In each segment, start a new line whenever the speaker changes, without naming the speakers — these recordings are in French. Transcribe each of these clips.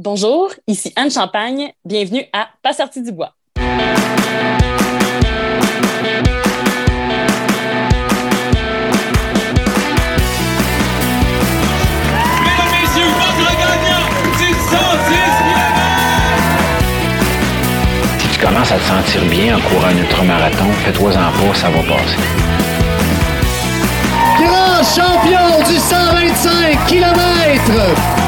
Bonjour, ici Anne Champagne. Bienvenue à Pas sorti du bois.
Si tu commences à te sentir bien en courant un ultramarathon, fais-toi-en pas, ça va passer.
Grand champion du 125 km!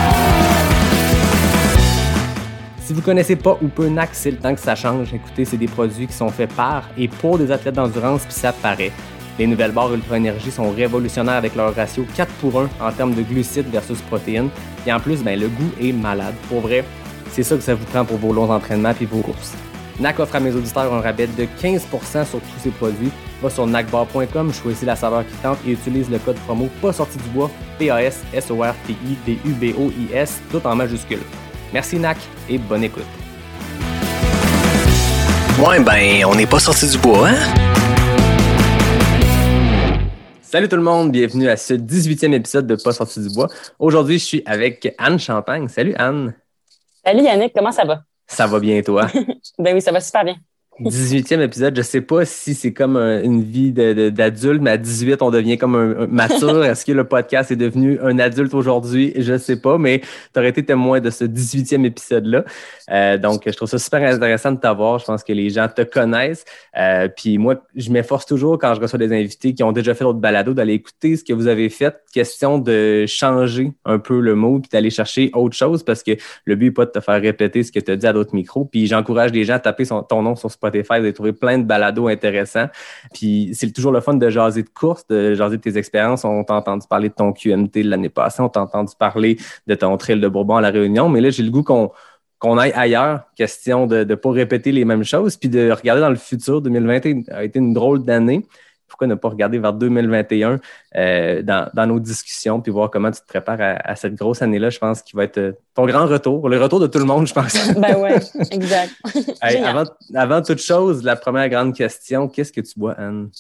Si vous connaissez pas ou peu NAC, c'est le temps que ça change. Écoutez, c'est des produits qui sont faits par et pour des athlètes d'endurance, puis ça paraît. Les nouvelles barres Ultra Énergie sont révolutionnaires avec leur ratio 4 pour 1 en termes de glucides versus protéines. Et en plus, ben, le goût est malade. Pour vrai, c'est ça que ça vous prend pour vos longs entraînements et vos courses. NAC offre à mes auditeurs un rabais de 15% sur tous ces produits. Va sur nacbar.com, choisis la saveur qui tente et utilise le code promo pas sorti du bois, P-A-S-S-O-R-T-I-D-U-B-O-I-S, tout en majuscule. Merci NAC et bonne écoute.
Ouais, ben, on n'est pas sorti du bois, hein?
Salut tout le monde, bienvenue à ce 18e épisode de Pas sorti du bois. Aujourd'hui, je suis avec Anne Champagne. Salut Anne.
Salut Yannick, comment ça va?
Ça va bien toi?
ben oui, ça va super bien.
18e épisode, je sais pas si c'est comme un- une vie d'adulte, mais à 18, on devient comme un, un mature. Est-ce que le podcast est devenu un adulte aujourd'hui? Je sais pas, mais tu aurais été témoin de ce 18e épisode-là. Euh, donc, je trouve ça super intéressant de t'avoir. Je pense que les gens te connaissent. Euh, puis moi, je m'efforce toujours quand je reçois des invités qui ont déjà fait d'autres balados d'aller écouter ce que vous avez fait. Question de changer un peu le mot puis d'aller chercher autre chose parce que le but n'est pas de te faire répéter ce que tu as dit à d'autres micros. Puis j'encourage les gens à taper son- ton nom sur Spotify, vous allez trouver plein de balados intéressants. Puis c'est toujours le fun de jaser de course, de jaser de tes expériences. On t'a entendu parler de ton QMT l'année passée, on t'a entendu parler de ton trail de Bourbon à La Réunion, mais là, j'ai le goût qu'on qu'on aille ailleurs, question de ne pas répéter les mêmes choses, puis de regarder dans le futur. 2020 a été une drôle d'année. Pourquoi ne pas regarder vers 2021 euh, dans, dans nos discussions, puis voir comment tu te prépares à, à cette grosse année-là, je pense, qui va être euh, ton grand retour, le retour de tout le monde, je pense.
Ben ouais, exact.
Hey, avant, avant toute chose, la première grande question, qu'est-ce que tu bois, Anne?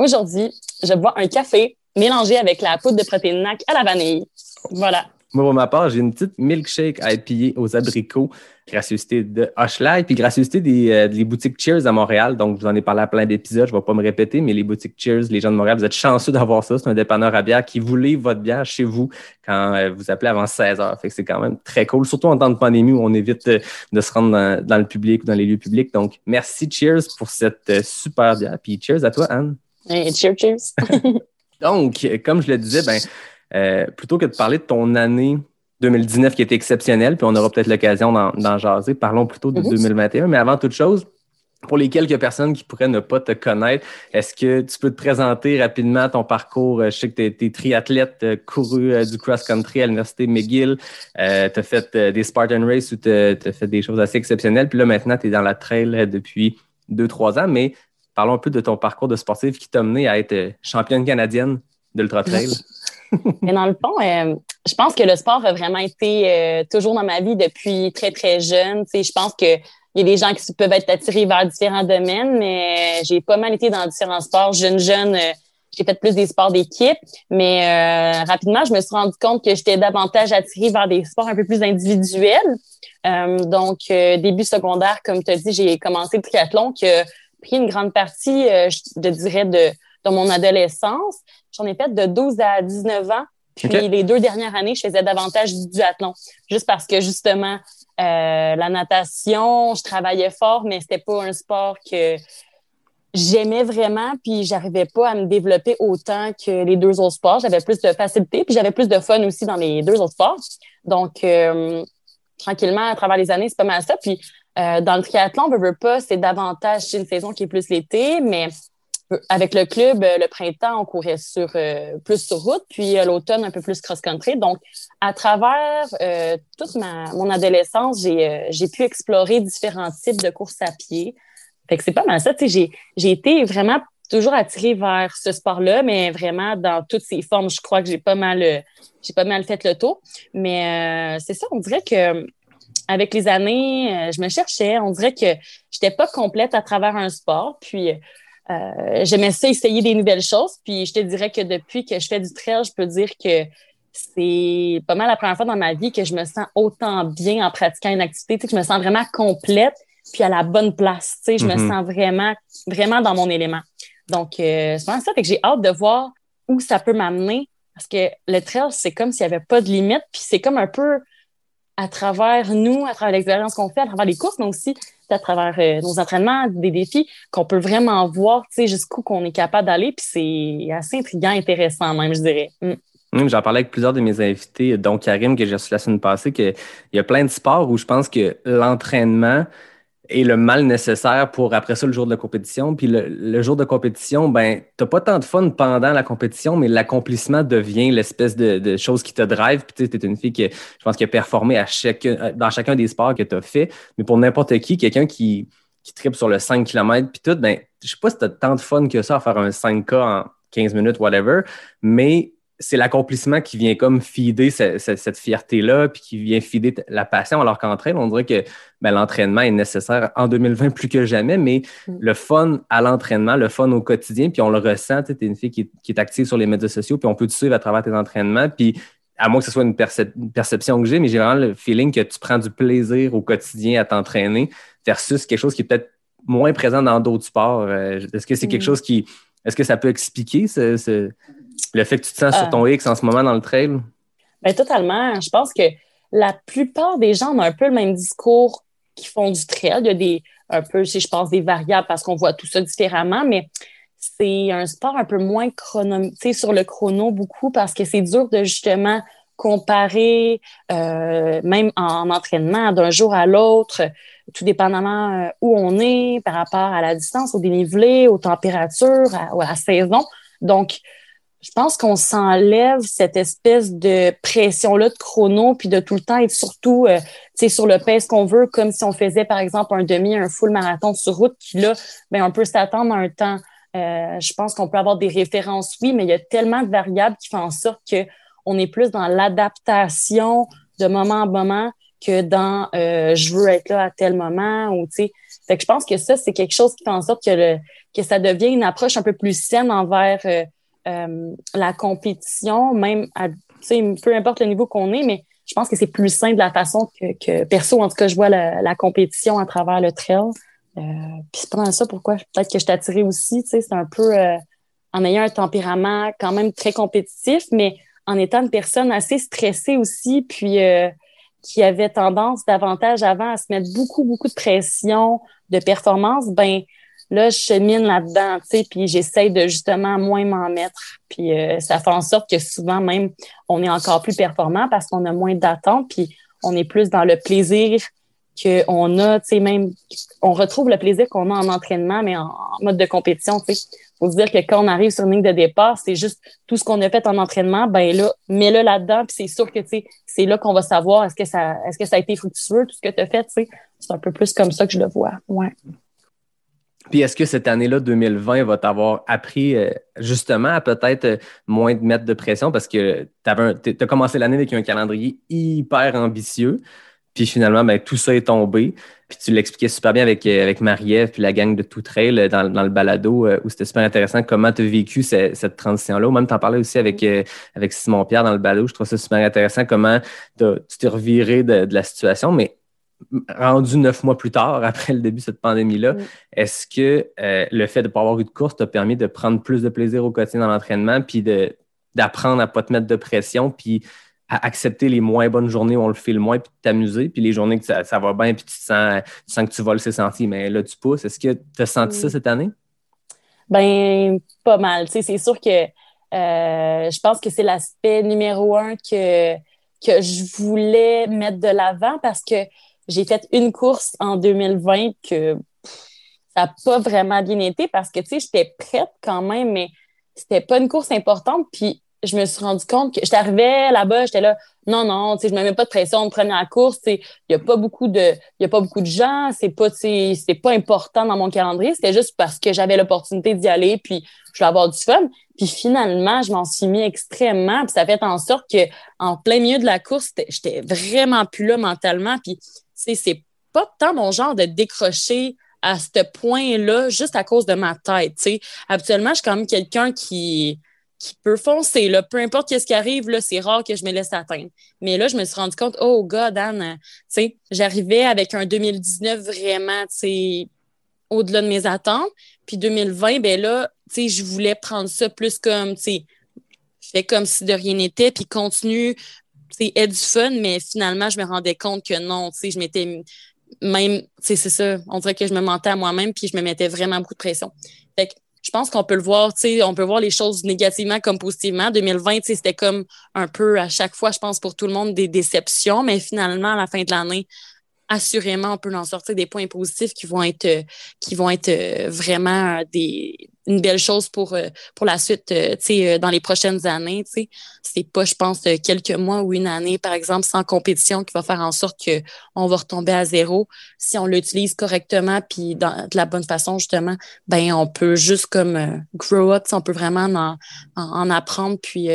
Aujourd'hui, je bois un café mélangé avec la poudre de protéines NAC à la vanille. Voilà.
Moi, pour ma part, j'ai une petite milkshake à épier aux abricots, gracieuseté de Hochelag, puis gracieuseté des, euh, des boutiques Cheers à Montréal. Donc, je vous en ai parlé à plein d'épisodes, je ne vais pas me répéter, mais les boutiques Cheers, les gens de Montréal, vous êtes chanceux d'avoir ça. C'est un dépanneur à bière qui vous livre votre bière chez vous quand euh, vous appelez avant 16 heures. Fait que c'est quand même très cool, surtout en temps de pandémie où on évite euh, de se rendre dans, dans le public ou dans les lieux publics. Donc, merci Cheers pour cette super bière. Puis cheers à toi, Anne.
Cheers, cheers.
Donc, comme je le disais, ben, euh, plutôt que de parler de ton année 2019 qui était exceptionnelle, puis on aura peut-être l'occasion d'en jaser, parlons plutôt de
Mhm.
2021. Mais avant toute chose, pour les quelques personnes qui pourraient ne pas te connaître, est-ce que tu peux te présenter rapidement ton parcours? Euh, Je sais que tu es, triathlète, tu couru euh, du cross-country à l'Université McGill, tu as fait euh, des Spartan Race où tu as fait des choses assez exceptionnelles. Puis là, maintenant, tu es dans la trail euh, depuis deux, trois ans. Mais parlons un peu de ton parcours de sportif qui t'a mené à être euh, championne canadienne d'Ultra Trail.
Mais dans le fond, euh, je pense que le sport a vraiment été euh, toujours dans ma vie depuis très, très jeune. Tu sais, je pense qu'il y a des gens qui peuvent être attirés vers différents domaines, mais j'ai pas mal été dans différents sports. Jeune, jeune, euh, j'ai fait plus des sports d'équipe, mais euh, rapidement, je me suis rendu compte que j'étais davantage attirée vers des sports un peu plus individuels. Euh, donc, euh, début secondaire, comme tu as dit, j'ai commencé le triathlon qui a pris une grande partie, euh, je dirais, de, de mon adolescence. J'en ai fait de 12 à 19 ans. Puis les deux dernières années, je faisais davantage du duathlon. Juste parce que justement, euh, la natation, je travaillais fort, mais c'était pas un sport que j'aimais vraiment, puis j'arrivais pas à me développer autant que les deux autres sports. J'avais plus de facilité, puis j'avais plus de fun aussi dans les deux autres sports. Donc, euh, tranquillement, à travers les années, c'est pas mal ça. Puis, euh, dans le triathlon, veut, veut pas, c'est davantage, une saison qui est plus l'été, mais avec le club, euh, le printemps, on courait sur euh, plus sur route, puis euh, l'automne, un peu plus cross-country. Donc, à travers euh, toute ma, mon adolescence, j'ai euh, j'ai pu explorer différents types de courses à pied. Fait que c'est pas mal ça. J'ai- été vraiment toujours attirée vers ce sport-là, mais vraiment dans toutes ses formes. Je crois que j'ai pas mal, j'ai pas mal fait le tour. Mais c'est ça, on dirait que avec les années, je me cherchais. On dirait que j'étais pas complète à travers un sport. Puis euh, j'aimais ça essayer des nouvelles choses. Puis je te dirais que depuis que je fais du trail, je peux dire que c'est pas mal la première fois dans ma vie que je me sens autant bien en pratiquant une activité, que je me sens vraiment complète puis à la bonne place. Je me
Mhm.
sens vraiment, vraiment dans mon élément. Donc, euh, c'est vraiment ça. Fait que j'ai hâte de voir où ça peut m'amener parce que le trail, c'est comme s'il n'y avait pas de limite. Puis c'est comme un peu à travers nous, à travers l'expérience qu'on fait, à travers les courses, mais aussi à travers euh, nos entraînements, des défis, qu'on peut vraiment voir jusqu'où qu'on est capable d'aller. Puis c'est assez intriguant, intéressant même, je dirais. Mm.
J'en parlais avec plusieurs de mes invités, dont Karim, que j'ai reçu la semaine passée, qu'il y a plein de sports où je pense que l'entraînement est le mal nécessaire pour après ça le jour de la compétition. Puis le, jour de compétition, ben, t'as pas tant de fun pendant la compétition, mais l'accomplissement devient l'espèce de, chose qui te drive. Puis tu t'es une fille qui, je pense, qui a performé à chacun, dans chacun des sports que tu as fait. Mais pour n'importe qui, quelqu'un qui, qui tripe sur le 5 km puis tout, ben, je sais pas si t'as tant de fun que ça à faire un 5K en 15 minutes, whatever, mais c'est l'accomplissement qui vient comme ce- ce- cette fierté-là, puis qui vient feeder t- la passion. Alors qu'en train, on dirait que ben, l'entraînement est nécessaire en 2020 plus que jamais, mais
Mm.
le fun à l'entraînement, le fun au quotidien, puis on le ressent. Tu es une fille qui est, qui est active sur les médias sociaux, puis on peut te suivre à travers tes entraînements, puis à moins que ce soit une, percep- une perception que j'ai, mais j'ai vraiment le feeling que tu prends du plaisir au quotidien à t'entraîner versus quelque chose qui est peut-être moins présent dans d'autres sports. Euh, Est-ce que c'est quelque
Mm.
chose qui... Est-ce que ça peut expliquer ce, ce- le fait que tu te sens sur ton X en ce moment dans le trail?
Ben, totalement. Je pense que la plupart des gens ont un peu le même discours qui font du trail. Il y a des, un peu, si je pense, des variables parce qu'on voit tout ça différemment, mais c'est un sport un peu moins chronométré sur le chrono beaucoup parce que c'est dur de justement comparer, euh, même en entraînement, d'un jour à l'autre, tout dépendamment euh, où on est par rapport à la distance, au dénivelé, aux températures, à, à la saison. Donc, je pense qu'on s'enlève cette espèce de pression-là de chrono, puis de tout le temps être surtout euh, sur le pace qu'on veut, comme si on faisait, par exemple, un demi, un full marathon sur route, qui là, ben, on peut s'attendre à un temps. Euh, je pense qu'on peut avoir des références, oui, mais il y a tellement de variables qui font en sorte que on est plus dans l'adaptation de moment en moment que dans euh, je veux être là à tel moment ou tu sais. Fait que je pense que ça, c'est quelque chose qui fait en sorte que, le, que ça devient une approche un peu plus saine envers euh, la compétition, même à, peu importe le niveau qu'on est, mais je pense que c'est plus sain de la façon que, que perso, en tout cas, je vois la, la compétition à travers le trail. Euh, puis c'est pas dans ça pourquoi peut-être que je attiré aussi, c'est un peu euh, en ayant un tempérament quand même très compétitif, mais en étant une personne assez stressée aussi, puis qui avait tendance davantage avant à se mettre beaucoup, beaucoup de pression de performance, ben là, je chemine là-dedans, tu sais, puis j'essaye de justement moins m'en mettre. Puis euh, ça fait en sorte que souvent même, on est encore plus performant parce qu'on a moins d'attentes, puis on est plus dans le plaisir qu'on a, tu sais, même, on retrouve le plaisir qu'on a en entraînement, mais en, mode de compétition, tu sais. Faut dire que quand on arrive sur une ligne de départ, c'est juste tout ce qu'on a fait en entraînement, ben là, mets-le là-dedans, puis c'est sûr que, tu sais, c'est là qu'on va savoir est-ce que ça, est-ce que ça a été fructueux, tout ce que tu as fait, tu sais. C'est un peu plus comme ça que je le vois, ouais.
Puis est-ce que cette année-là, 2020, va t'avoir appris euh, justement à peut-être euh, moins te mettre de pression? Parce que tu as commencé l'année avec un calendrier hyper ambitieux. Puis finalement, ben, tout ça est tombé. Puis tu l'expliquais super bien avec, euh, avec Marie-Ève puis la gang de Tout Trail dans, dans le balado où c'était super intéressant comment tu as vécu ce- cette transition-là. Ou même t'en parlais aussi avec, avec Simon Pierre dans le balado. Je trouve ça super intéressant comment t'as- tu t'es reviré de, de la situation. Mais rendu neuf mois plus tard, après le début de cette pandémie-là, est-ce que euh, le fait de ne pas avoir eu de course t'a permis de prendre plus de plaisir au quotidien dans l'entraînement, puis d'apprendre à ne pas te mettre de pression, puis à accepter les moins bonnes journées où on le fait le moins, puis de t'amuser, puis les journées que ça, ça va bien, puis tu, te sens, tu sens que tu voles ses sentiers, mais là, tu pousses. Est-ce que tu as senti ça cette année?
Ben, pas mal. Tu sais, c'est sûr que euh, je pense que c'est l'aspect numéro un que, que je voulais mettre de l'avant parce que j'ai fait une course en 2020 que ça n'a pas vraiment bien été parce que, tu sais, j'étais prête quand même, mais c'était pas une course importante. Puis je me suis rendu compte que j'étais arrivée là-bas, j'étais là, non, non, tu sais, je me mets pas de pression de première course, tu sais, il y a pas beaucoup de, y a pas beaucoup de gens, c'est pas, c'est pas important dans mon calendrier, c'était juste parce que j'avais l'opportunité d'y aller, puis je voulais avoir du fun. Puis finalement, je m'en suis mis extrêmement, puis ça fait en sorte que en plein milieu de la course, j'étais- vraiment plus là mentalement, puis c'est pas tant mon genre de décrocher à ce point-là juste à cause de ma tête, tu sais. Habituellement, je suis quand même quelqu'un qui qui peut foncer. Là. Peu importe ce qui arrive, là, c'est rare que je me laisse atteindre. Mais là, je me suis rendu compte, oh God, Anne, j'arrivais avec un 2019 vraiment au-delà de mes attentes. Puis 2020, ben là, je voulais prendre ça plus comme, fait comme si de rien n'était, puis continue, aie du fun, mais finalement, je me rendais compte que non, je m'étais même, c'est ça, on dirait que je me mentais à moi-même, puis je me mettais vraiment beaucoup de pression. Fait que je pense qu'on peut le voir, on peut voir les choses négativement comme positivement. 2020, c'était comme un peu à chaque fois, je pense, pour tout le monde, des déceptions, mais finalement, à la fin de l'année, assurément, on peut en sortir des points positifs qui vont être, euh, qui vont être euh, vraiment des, une belle chose pour, euh, pour la suite, dans les prochaines années. C'est pas, je pense, quelques mois ou une année, par exemple, sans compétition qui va faire en sorte qu'on va retomber à zéro. Si on l'utilise correctement puis de la bonne façon, justement, ben on peut juste comme grow up, on peut vraiment en, en, apprendre puis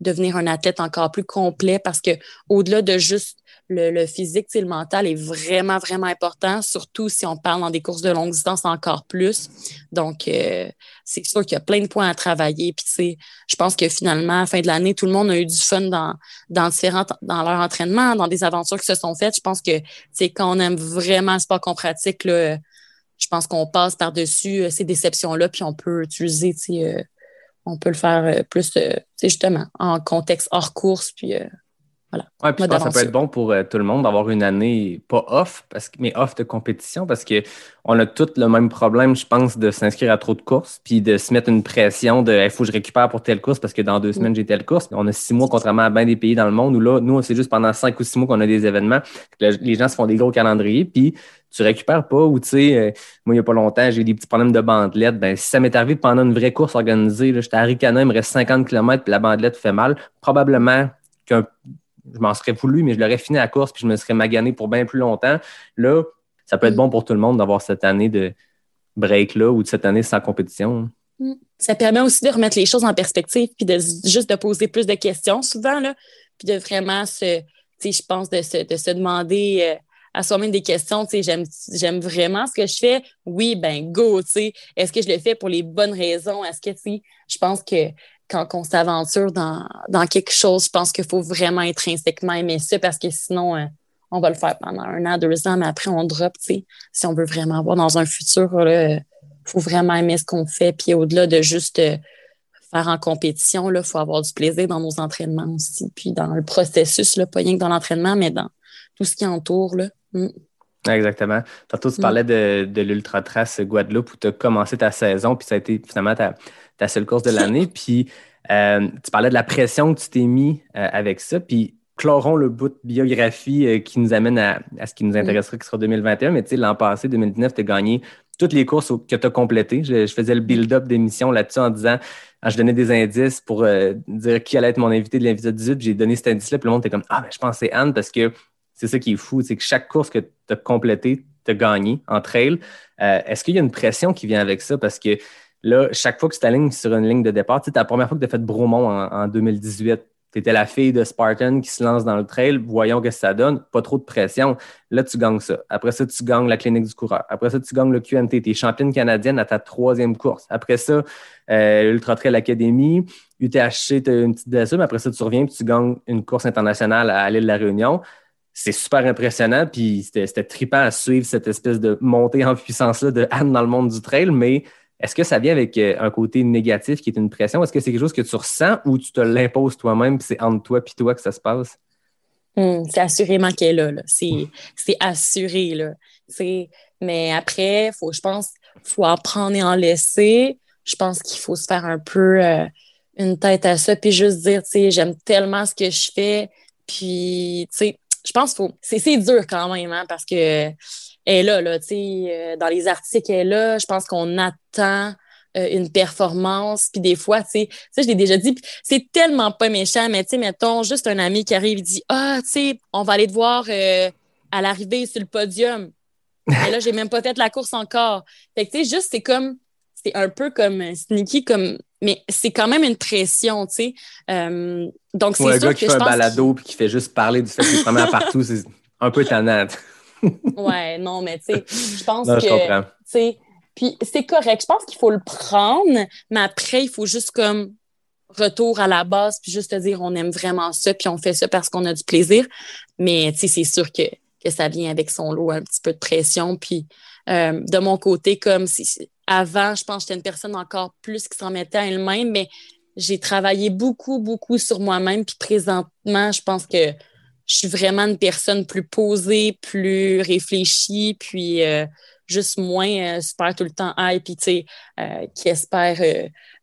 devenir un athlète encore plus complet parce que au-delà de juste le, physique, le mental est vraiment, vraiment important, surtout si on parle dans des courses de longue distance encore plus. Donc, euh, c'est sûr qu'il y a plein de points à travailler. Puis, je pense que finalement, à la fin de l'année, tout le monde a eu du fun dans, dans différents, dans leur entraînement, dans des aventures qui se sont faites. Je pense que, c'est quand on aime vraiment le sport qu'on pratique, là, je pense qu'on passe par-dessus euh, ces déceptions-là, puis on peut utiliser, euh, on peut le faire plus, justement, en contexte hors course, puis voilà.
Ouais, puis je pense que ça peut être bon pour euh, tout le monde d'avoir une année pas off, parce que, mais off de compétition, parce qu'on a tous le même problème, je pense, de s'inscrire à trop de courses, puis de se mettre une pression de il faut que je récupère pour telle course parce que dans deux mm. semaines, j'ai telle course. On a six mois, contrairement à bien des pays dans le monde où là, nous, c'est juste pendant cinq ou six mois qu'on a des événements. Les gens se font des gros calendriers, puis tu récupères pas ou tu sais, euh, moi, il n'y a pas longtemps, j'ai eu des petits problèmes de bandelette. Ben, si ça m'est arrivé pendant une vraie course organisée, j'étais à Ricana, il me reste 50 km, puis la bandelette fait mal, probablement qu'un je m'en serais voulu, mais je l'aurais fini à la course, puis je me serais magané pour bien plus longtemps. Là, ça peut être bon pour tout le monde d'avoir cette année de break-là ou de cette année sans compétition.
Mm. Ça permet aussi de remettre les choses en perspective, puis de juste de poser plus de questions souvent, là, puis de vraiment se, je pense, de se, de se demander euh, à soi-même des questions, j'aime, vraiment ce que je fais. Oui, ben go, Est-ce que je le fais pour les bonnes raisons? Est-ce que, je pense que quand on s'aventure dans, quelque chose, je pense qu'il faut vraiment intrinsèquement aimer ça parce que sinon, euh, on va le faire pendant un an, deux ans, mais après, on drop. Si on veut vraiment avoir dans un futur, il faut vraiment aimer ce qu'on fait. Puis au-delà de juste euh, faire en compétition, il faut avoir du plaisir dans nos entraînements aussi. Puis dans le processus, là, pas rien que dans l'entraînement, mais dans tout ce qui entoure. Là. Mm.
Exactement. Tantôt, tu mm. parlais de, de l'Ultra Trace Guadeloupe où tu as commencé ta saison, puis ça a été finalement ta, ta seule course de l'année. Puis euh, tu parlais de la pression que tu t'es mis euh, avec ça. Puis clorons le bout de biographie euh, qui nous amène à, ce qui nous intéresserait, qui sera 2021. Mais tu sais, l'an passé, 2019, tu as gagné toutes les courses que tu as complétées. Je, faisais le build-up d'émission là-dessus en disant, je donnais des indices pour dire qui allait être mon invité de l'invité 18. J'ai donné cet indice-là, puis le monde était comme, ah, mais je pense que c'est Anne parce que c'est ça qui est fou, c'est que chaque course que tu as complétée, tu as gagné en trail. Est-ce qu'il y a une pression qui vient avec ça? Parce que Là, chaque fois que tu t'alignes sur une ligne de départ, tu sais, la première fois que tu as fait Bromont en, 2018, tu étais la fille de Spartan qui se lance dans le trail, voyons que ça donne, pas trop de pression. Là, tu gagnes ça. Après ça, tu gagnes la clinique du coureur. Après ça, tu gagnes le QMT. Tu es championne canadienne à ta troisième course. Après ça, euh, Ultra Trail Academy, UTHC, tu as une petite blessure, mais après ça, tu reviens et tu gagnes une course internationale à l'île de la Réunion. C'est super impressionnant, puis c'était trippant à suivre cette espèce de montée en puissance-là de Anne dans le monde du trail, mais est-ce que ça vient avec euh, un côté négatif qui est une pression? Est-ce que c'est quelque chose que tu ressens ou tu te l'imposes toi-même puis c'est entre toi et toi que ça se passe?
Hmm, c'est assurément qu'elle est là. C'est, assuré. Là. mais après, faut, je pense faut en prendre et en laisser. Je pense qu'il faut se faire un peu euh, une tête à ça puis juste dire, tu sais, j'aime tellement ce que je fais. Puis, tu sais, je pense qu'il faut. C'est, dur quand même, hein, parce que est là, là, tu sais, euh, dans les articles, elle est là. Je pense qu'on attend euh, une performance. Puis des fois, tu sais, ça, je l'ai déjà dit, c'est tellement pas méchant, mais tu sais, mettons, juste un ami qui arrive et dit Ah, tu sais, on va aller te voir euh, à l'arrivée sur le podium. Et là, j'ai même pas fait la course encore. Fait que, tu sais, juste, c'est comme, c'est un peu comme sneaky, comme, mais c'est quand même une pression, tu sais. donc, c'est sûr
un gars
qui
fait un balado puis qui fait juste parler du fait qu'il est partout, c'est un peu tannant
ouais, non, mais tu sais, je pense que. Je sais, puis c'est correct. Je pense qu'il faut le prendre, mais après, il faut juste comme retour à la base, puis juste te dire on aime vraiment ça, puis on fait ça parce qu'on a du plaisir. Mais c'est sûr que, que ça vient avec son lot, un petit peu de pression. Puis euh, de mon côté, comme si, avant, je pense que j'étais une personne encore plus qui s'en mettait à elle-même, mais j'ai travaillé beaucoup, beaucoup sur moi-même. Puis présentement, je pense que je suis vraiment une personne plus posée, plus réfléchie, puis euh, juste moins euh, super tout le temps hype, puis tu sais, euh, qui espère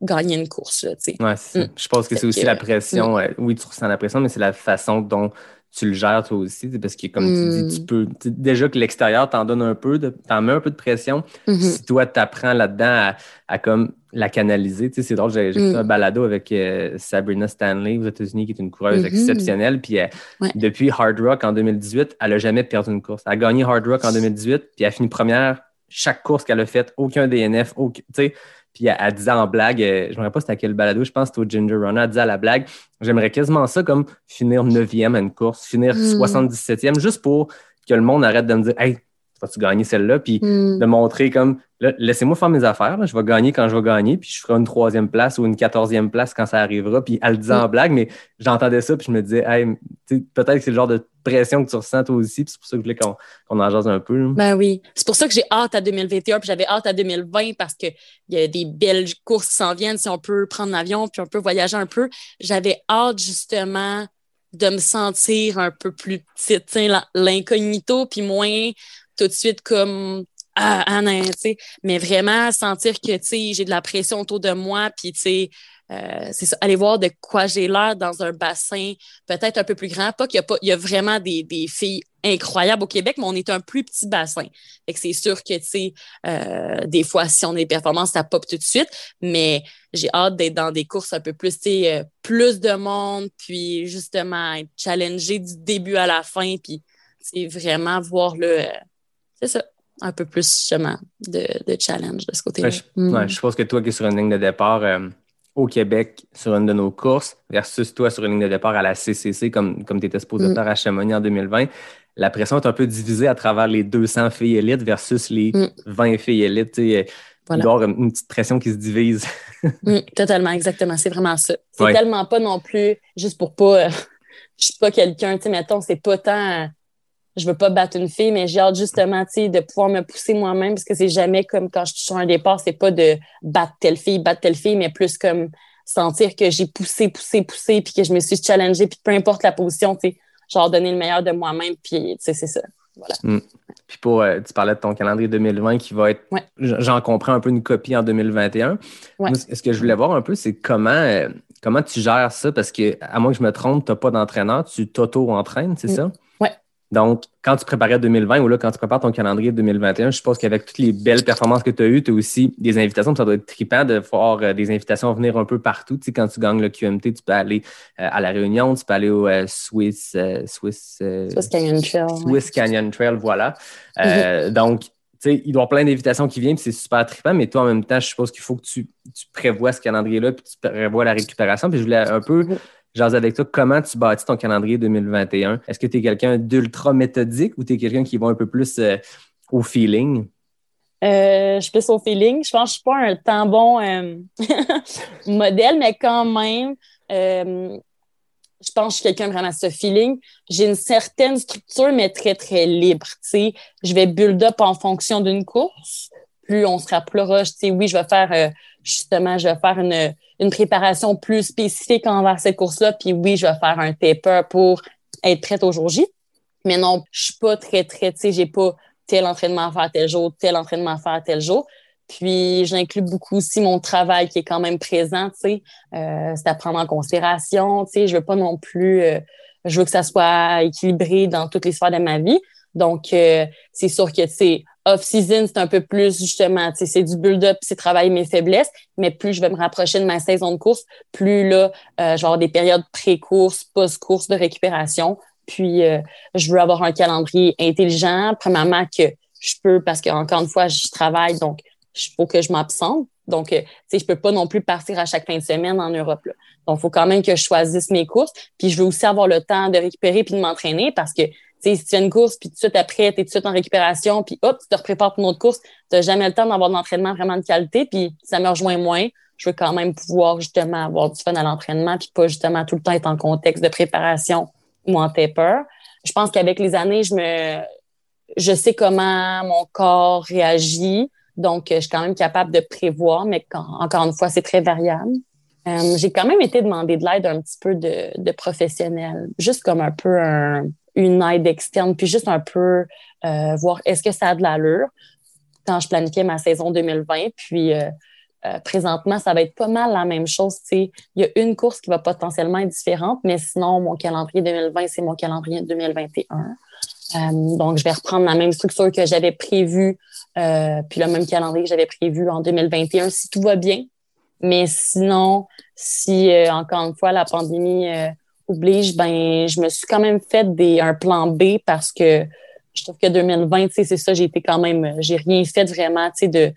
gagner une course. Là,
ouais, mm. Je pense que c'est aussi la pression. Mm. oui, tu ressens la pression, mais c'est la façon dont tu le gères toi aussi, parce que comme tu dis, tu mm. peux déjà que l'extérieur t'en donne un peu, t'en mets un peu de pression. Mm-hmm. Si toi, tu apprends là-dedans à, comme la canaliser, c'est drôle, j'ai fait mm. un balado avec euh, Sabrina Stanley aux États-Unis, qui est une coureuse mm-hmm. exceptionnelle. Puis euh, depuis Hard Rock en 2018, elle n'a jamais perdu une course. Elle a gagné Hard Rock en 2018, puis elle a fini première chaque course qu'elle a faite, aucun DNF, aucun, puis elle, disait en blague, euh, je ne me rappelle pas c'était à quel balado, je pense que c'était au Ginger Runner, elle disait à la blague, j'aimerais quasiment ça comme finir 9e à une course, finir 77e, hmm. juste pour que le monde arrête de me dire Hey, vas-tu gagner celle-là? Puis hmm. de montrer comme laissez-moi faire mes affaires, je vais gagner quand je vais gagner, puis je ferai une troisième place ou une quatorzième place quand ça arrivera. Puis elle le disait en mm. blague, mais j'entendais ça, puis je me disais, hey, peut-être que c'est le genre de pression que tu ressens toi aussi, puis c'est pour ça que je voulais qu'on en jase un peu.
Ben oui. C'est pour ça que j'ai hâte à 2021, puis j'avais hâte à 2020 parce qu'il y a des belles courses qui s'en viennent, si on peut prendre l'avion, puis on peut voyager un peu. J'avais hâte justement de me sentir un peu plus petite, l'incognito, puis moins tout de suite comme ah, ah non, mais vraiment sentir que j'ai de la pression autour de moi, puis euh, c'est ça, aller voir de quoi j'ai l'air dans un bassin peut-être un peu plus grand. Pas qu'il y a, pas, il y a vraiment des, des, filles incroyables au Québec, mais on est un plus petit bassin. Fait que c'est sûr que, tu sais, euh, des fois, si on a des performances, ça pop tout de suite, mais j'ai hâte d'être dans des courses un peu plus, tu sais, euh, plus de monde, puis justement être challengé du début à la fin, puis c'est vraiment voir le... c'est ça, un peu plus justement de, de challenge de ce côté-là.
je, mm. je, pense que toi qui es sur une ligne de départ euh, au Québec sur une de nos courses versus toi sur une ligne de départ à la CCC comme, comme tu étais supposé mm. faire à Chamonix en 2020, la pression est un peu divisée à travers les 200 filles élites versus les 20 mm. filles élites. Il doit y avoir une petite pression qui se divise.
totalement, exactement. C'est vraiment ça. C'est tellement pas non plus, juste pour pas, euh, je suis pas quelqu'un, tu sais, mettons, c'est pas tant je veux pas battre une fille, mais j'ai hâte justement, de pouvoir me pousser moi-même parce que c'est jamais comme quand je suis sur un départ, c'est pas de battre telle fille, battre telle fille, mais plus comme sentir que j'ai poussé, poussé, poussé, puis que je me suis challengée, puis peu importe la position, tu sais, genre donner le meilleur de moi-même, puis c'est ça. Voilà.
Mm. Puis pour, euh, tu parlais de ton calendrier 2020 qui va être, j'en comprends un peu une copie en 2021. ce que je voulais voir un peu, c'est comment, euh, comment tu gères ça, parce que, à moins que je me trompe, tu n'as pas d'entraîneur, tu t'auto-entraînes, c'est mm. ça? Donc, quand tu préparais 2020 ou là, quand tu prépares ton calendrier 2021, je suppose qu'avec toutes les belles performances que tu as eues, tu as aussi des invitations. Ça doit être trippant de voir euh, des invitations venir un peu partout. Tu sais, quand tu gagnes le QMT, tu peux aller euh, à La Réunion, tu peux aller au euh, Swiss,
Swiss, Swiss, Canyon Trail.
Swiss Canyon Trail, voilà. Mm-hmm. Donc, tu sais, il doit y avoir plein d'invitations qui viennent, puis c'est super trippant, mais toi, en même temps, je suppose qu'il faut que tu, tu prévois ce calendrier-là, puis tu prévois la récupération. Puis je voulais un peu mm-hmm J'ose avec toi, comment tu bâtis ton calendrier 2021? Est-ce que tu es quelqu'un d'ultra méthodique ou tu es quelqu'un qui va un peu plus euh, au feeling?
Euh, je suis plus au feeling. Je pense que je suis pas un tant bon euh, modèle, mais quand même, je pense que je suis quelqu'un vraiment ce feeling. J'ai une certaine structure, mais très, très libre. Je vais build up en fonction d'une course. Plus on se rapproche, oui, je vais faire justement, je vais faire une une préparation plus spécifique envers cette course-là. Puis oui, je vais faire un taper pour être prête au jour J. Mais non, je suis pas très, très, tu sais, j'ai pas tel entraînement à faire tel jour, tel entraînement à faire tel jour. Puis j'inclus beaucoup aussi mon travail qui est quand même présent, tu sais. Euh, c'est à prendre en considération, tu sais. Je veux pas non plus, euh, je veux que ça soit équilibré dans toutes les sphères de ma vie. Donc, euh, c'est sûr que, sais, off-season, c'est un peu plus justement, c'est du build-up, c'est travailler mes faiblesses, mais plus je vais me rapprocher de ma saison de course, plus là, euh, je vais avoir des périodes pré-course, post-course de récupération. Puis, euh, je veux avoir un calendrier intelligent. Premièrement, que je peux, parce qu'encore une fois, je travaille, donc il faut que je m'absente. Donc, euh, tu sais, je peux pas non plus partir à chaque fin de semaine en Europe. Là. Donc, il faut quand même que je choisisse mes courses. Puis, je veux aussi avoir le temps de récupérer puis de m'entraîner parce que si tu fais une course, puis tout de suite après, tu es tout de suite en récupération, puis hop, tu te reprépares pour une autre course, tu n'as jamais le temps d'avoir de l'entraînement vraiment de qualité, puis ça me rejoint moins. je veux quand même pouvoir justement avoir du fun à l'entraînement, puis pas justement tout le temps être en contexte de préparation ou en taper. Je pense qu'avec les années, je me je sais comment mon corps réagit. Donc, je suis quand même capable de prévoir, mais encore une fois, c'est très variable. Euh, j'ai quand même été demander de l'aide un petit peu de, de professionnels, juste comme un peu une aide externe, puis juste un peu euh, voir est-ce que ça a de l'allure quand je planifiais ma saison 2020. Puis euh, présentement, ça va être pas mal la même chose. Il y a une course qui va potentiellement être différente, mais sinon, mon calendrier 2020, c'est mon calendrier 2021. donc, je vais reprendre la même structure que j'avais prévue, puis le même calendrier que j'avais prévu en 2021, si tout va bien. Mais sinon, si euh, encore une fois la pandémie euh, oblige, ben je me suis quand même fait des, un plan B parce que je trouve que 2020, c'est ça, j'ai été quand même, j'ai rien fait vraiment, tu sais, de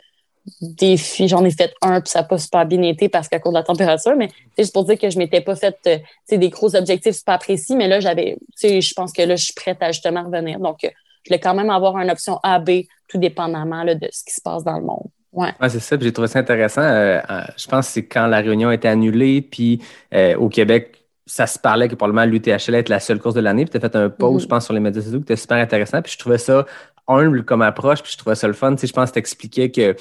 défi. J'en ai fait un, puis ça n'a pas super bien été parce qu'à cause de la température, mais c'est juste pour dire que je m'étais pas fait euh, des gros objectifs super précis, mais là, j'avais, je pense que là, je suis prête à justement revenir. Donc, je voulais quand même avoir une option A, B, tout dépendamment là, de ce qui se passe dans le monde. Ouais.
c'est ça. J'ai trouvé ça intéressant. Euh, euh, je pense que c'est quand la réunion a été annulée, puis euh, au Québec, ça se parlait que probablement l'UTHL allait être la seule course de l'année. Puis tu as fait un post, mm-hmm. je pense, sur les médias sociaux qui était super intéressant. Puis je trouvais ça humble comme approche, puis je trouvais ça le fun. Tu sais, je pense que tu expliquais que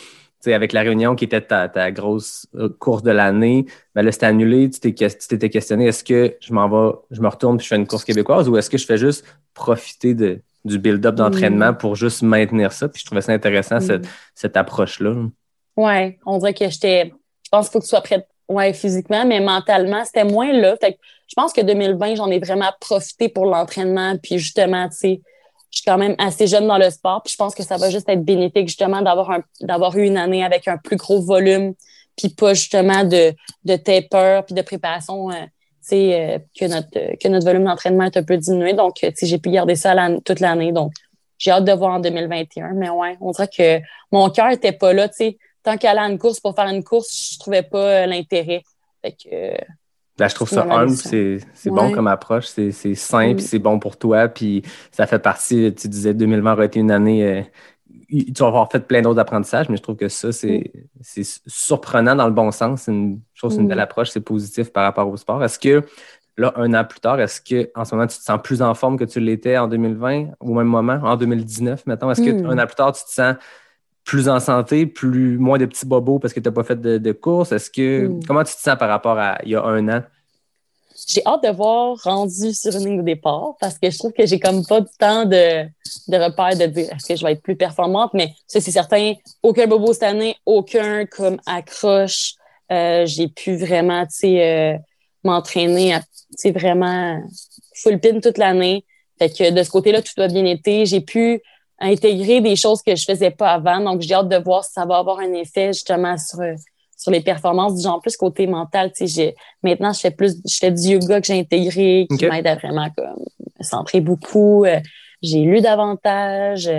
avec la réunion qui était ta, ta grosse course de l'année, ben là, c'était annulé. Tu t'étais questionné, est-ce que je m'en vais, je me retourne puis je fais une course québécoise ou est-ce que je fais juste profiter de, du build-up d'entraînement mm. pour juste maintenir ça? Puis je trouvais ça intéressant, mm. cette, cette approche-là.
Ouais, on dirait que j'étais. Je pense qu'il faut que tu sois prête ouais, physiquement, mais mentalement, c'était moins là. Fait que je pense que 2020, j'en ai vraiment profité pour l'entraînement. Puis justement, tu sais, je suis quand même assez jeune dans le sport. Puis je pense que ça va juste être bénéfique, justement, d'avoir un d'avoir eu une année avec un plus gros volume, puis pas justement de, de taper, puis de préparation. Euh, euh, que, notre, que notre volume d'entraînement est un peu diminué. Donc, euh, j'ai pu garder ça toute l'année. Donc, j'ai hâte de voir en 2021. Mais ouais, on dirait que mon cœur n'était pas là. sais Tant qu'aller à une course pour faire une course, je trouvais pas euh, l'intérêt.
Ben, je trouve ça humble, c'est bon comme approche, c'est simple, c'est bon pour toi, puis ça fait partie, tu disais 2020 aurait été une année tu vas avoir fait plein d'autres apprentissages, mais je trouve que ça, c'est surprenant dans le bon sens. C'est une chose, une belle approche, c'est positif par rapport au sport. Est-ce que, là, un an plus tard, est-ce qu'en ce moment, tu te sens plus en forme que tu l'étais en 2020, au même moment, en 2019, mettons? Est-ce qu'un an plus tard, tu te sens plus en santé, plus moins de petits bobos parce que tu n'as pas fait de, de course? Est-ce que hmm. comment tu te sens par rapport à il y a un an?
j'ai hâte de voir rendu sur une ligne de départ parce que je trouve que j'ai comme pas du temps de, de repère de dire est-ce que je vais être plus performante, mais ça, c'est certain. Aucun bobo cette année, aucun comme accroche. Euh, j'ai pu vraiment, euh, m'entraîner à, vraiment full pin toute l'année. Fait que de ce côté-là, tout a bien été. J'ai pu intégrer des choses que je faisais pas avant. Donc, j'ai hâte de voir si ça va avoir un effet justement sur sur les performances du genre plus côté mental. Tu sais, maintenant, je fais plus, je fais du yoga que j'ai intégré, qui m'aide à vraiment comme, me centrer beaucoup. Euh, j'ai lu davantage.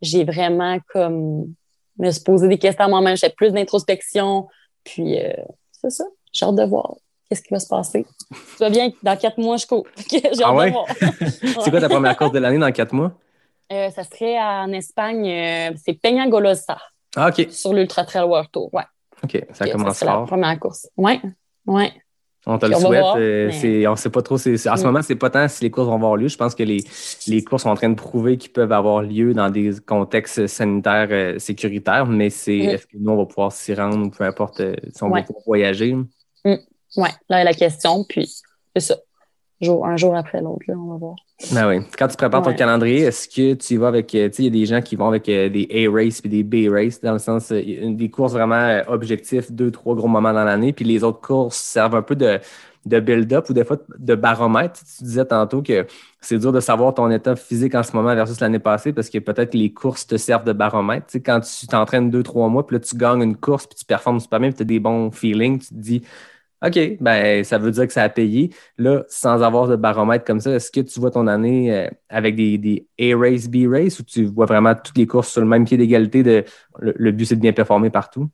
J'ai vraiment comme me se poser des questions à moi-même. J'ai plus d'introspection. Puis, euh, c'est ça. J'ai hâte de voir qu'est-ce qui va se passer. Tu vas bien? Dans quatre mois, je cours. j'ai hâte
ah de voir. c'est quoi ta première course de l'année dans quatre mois?
Ça serait en Espagne. c'est Peñagolosa.
Ah, OK.
Sur l'Ultra Trail World Tour, ouais.
OK, ça commence fort.
la première course. Oui, oui.
On te le souhaite. Euh, on ne sait pas trop. En ce mm. moment, c'est pas tant si les courses vont avoir lieu. Je pense que les, les courses sont en train de prouver qu'ils peuvent avoir lieu dans des contextes sanitaires euh, sécuritaires, mais c'est mm. est-ce que nous, on va pouvoir s'y rendre ou peu importe euh, si on va pouvoir voyager?
Mm. Oui, là est la question. Puis, c'est ça un jour après l'autre, on va voir.
Ben oui. Quand tu prépares ton calendrier, est-ce que tu y vas avec, euh, tu sais, il y a des gens qui vont avec euh, des A-race puis des B-race, dans le sens, euh, des courses vraiment objectifs, deux, trois gros moments dans l'année, puis les autres courses servent un peu de, de build-up ou des fois de baromètre. Tu disais tantôt que c'est dur de savoir ton état physique en ce moment versus l'année passée parce que peut-être les courses te servent de baromètre. Tu sais, quand tu t'entraînes deux, trois mois, puis là, tu gagnes une course, puis tu performes super bien, puis tu as des bons feelings, tu te dis, OK, ben ça veut dire que ça a payé. Là, sans avoir de baromètre comme ça, est-ce que tu vois ton année euh, avec des, A-race, B-race ou tu vois vraiment toutes les courses sur le même pied d'égalité le, but c'est de bien performer partout?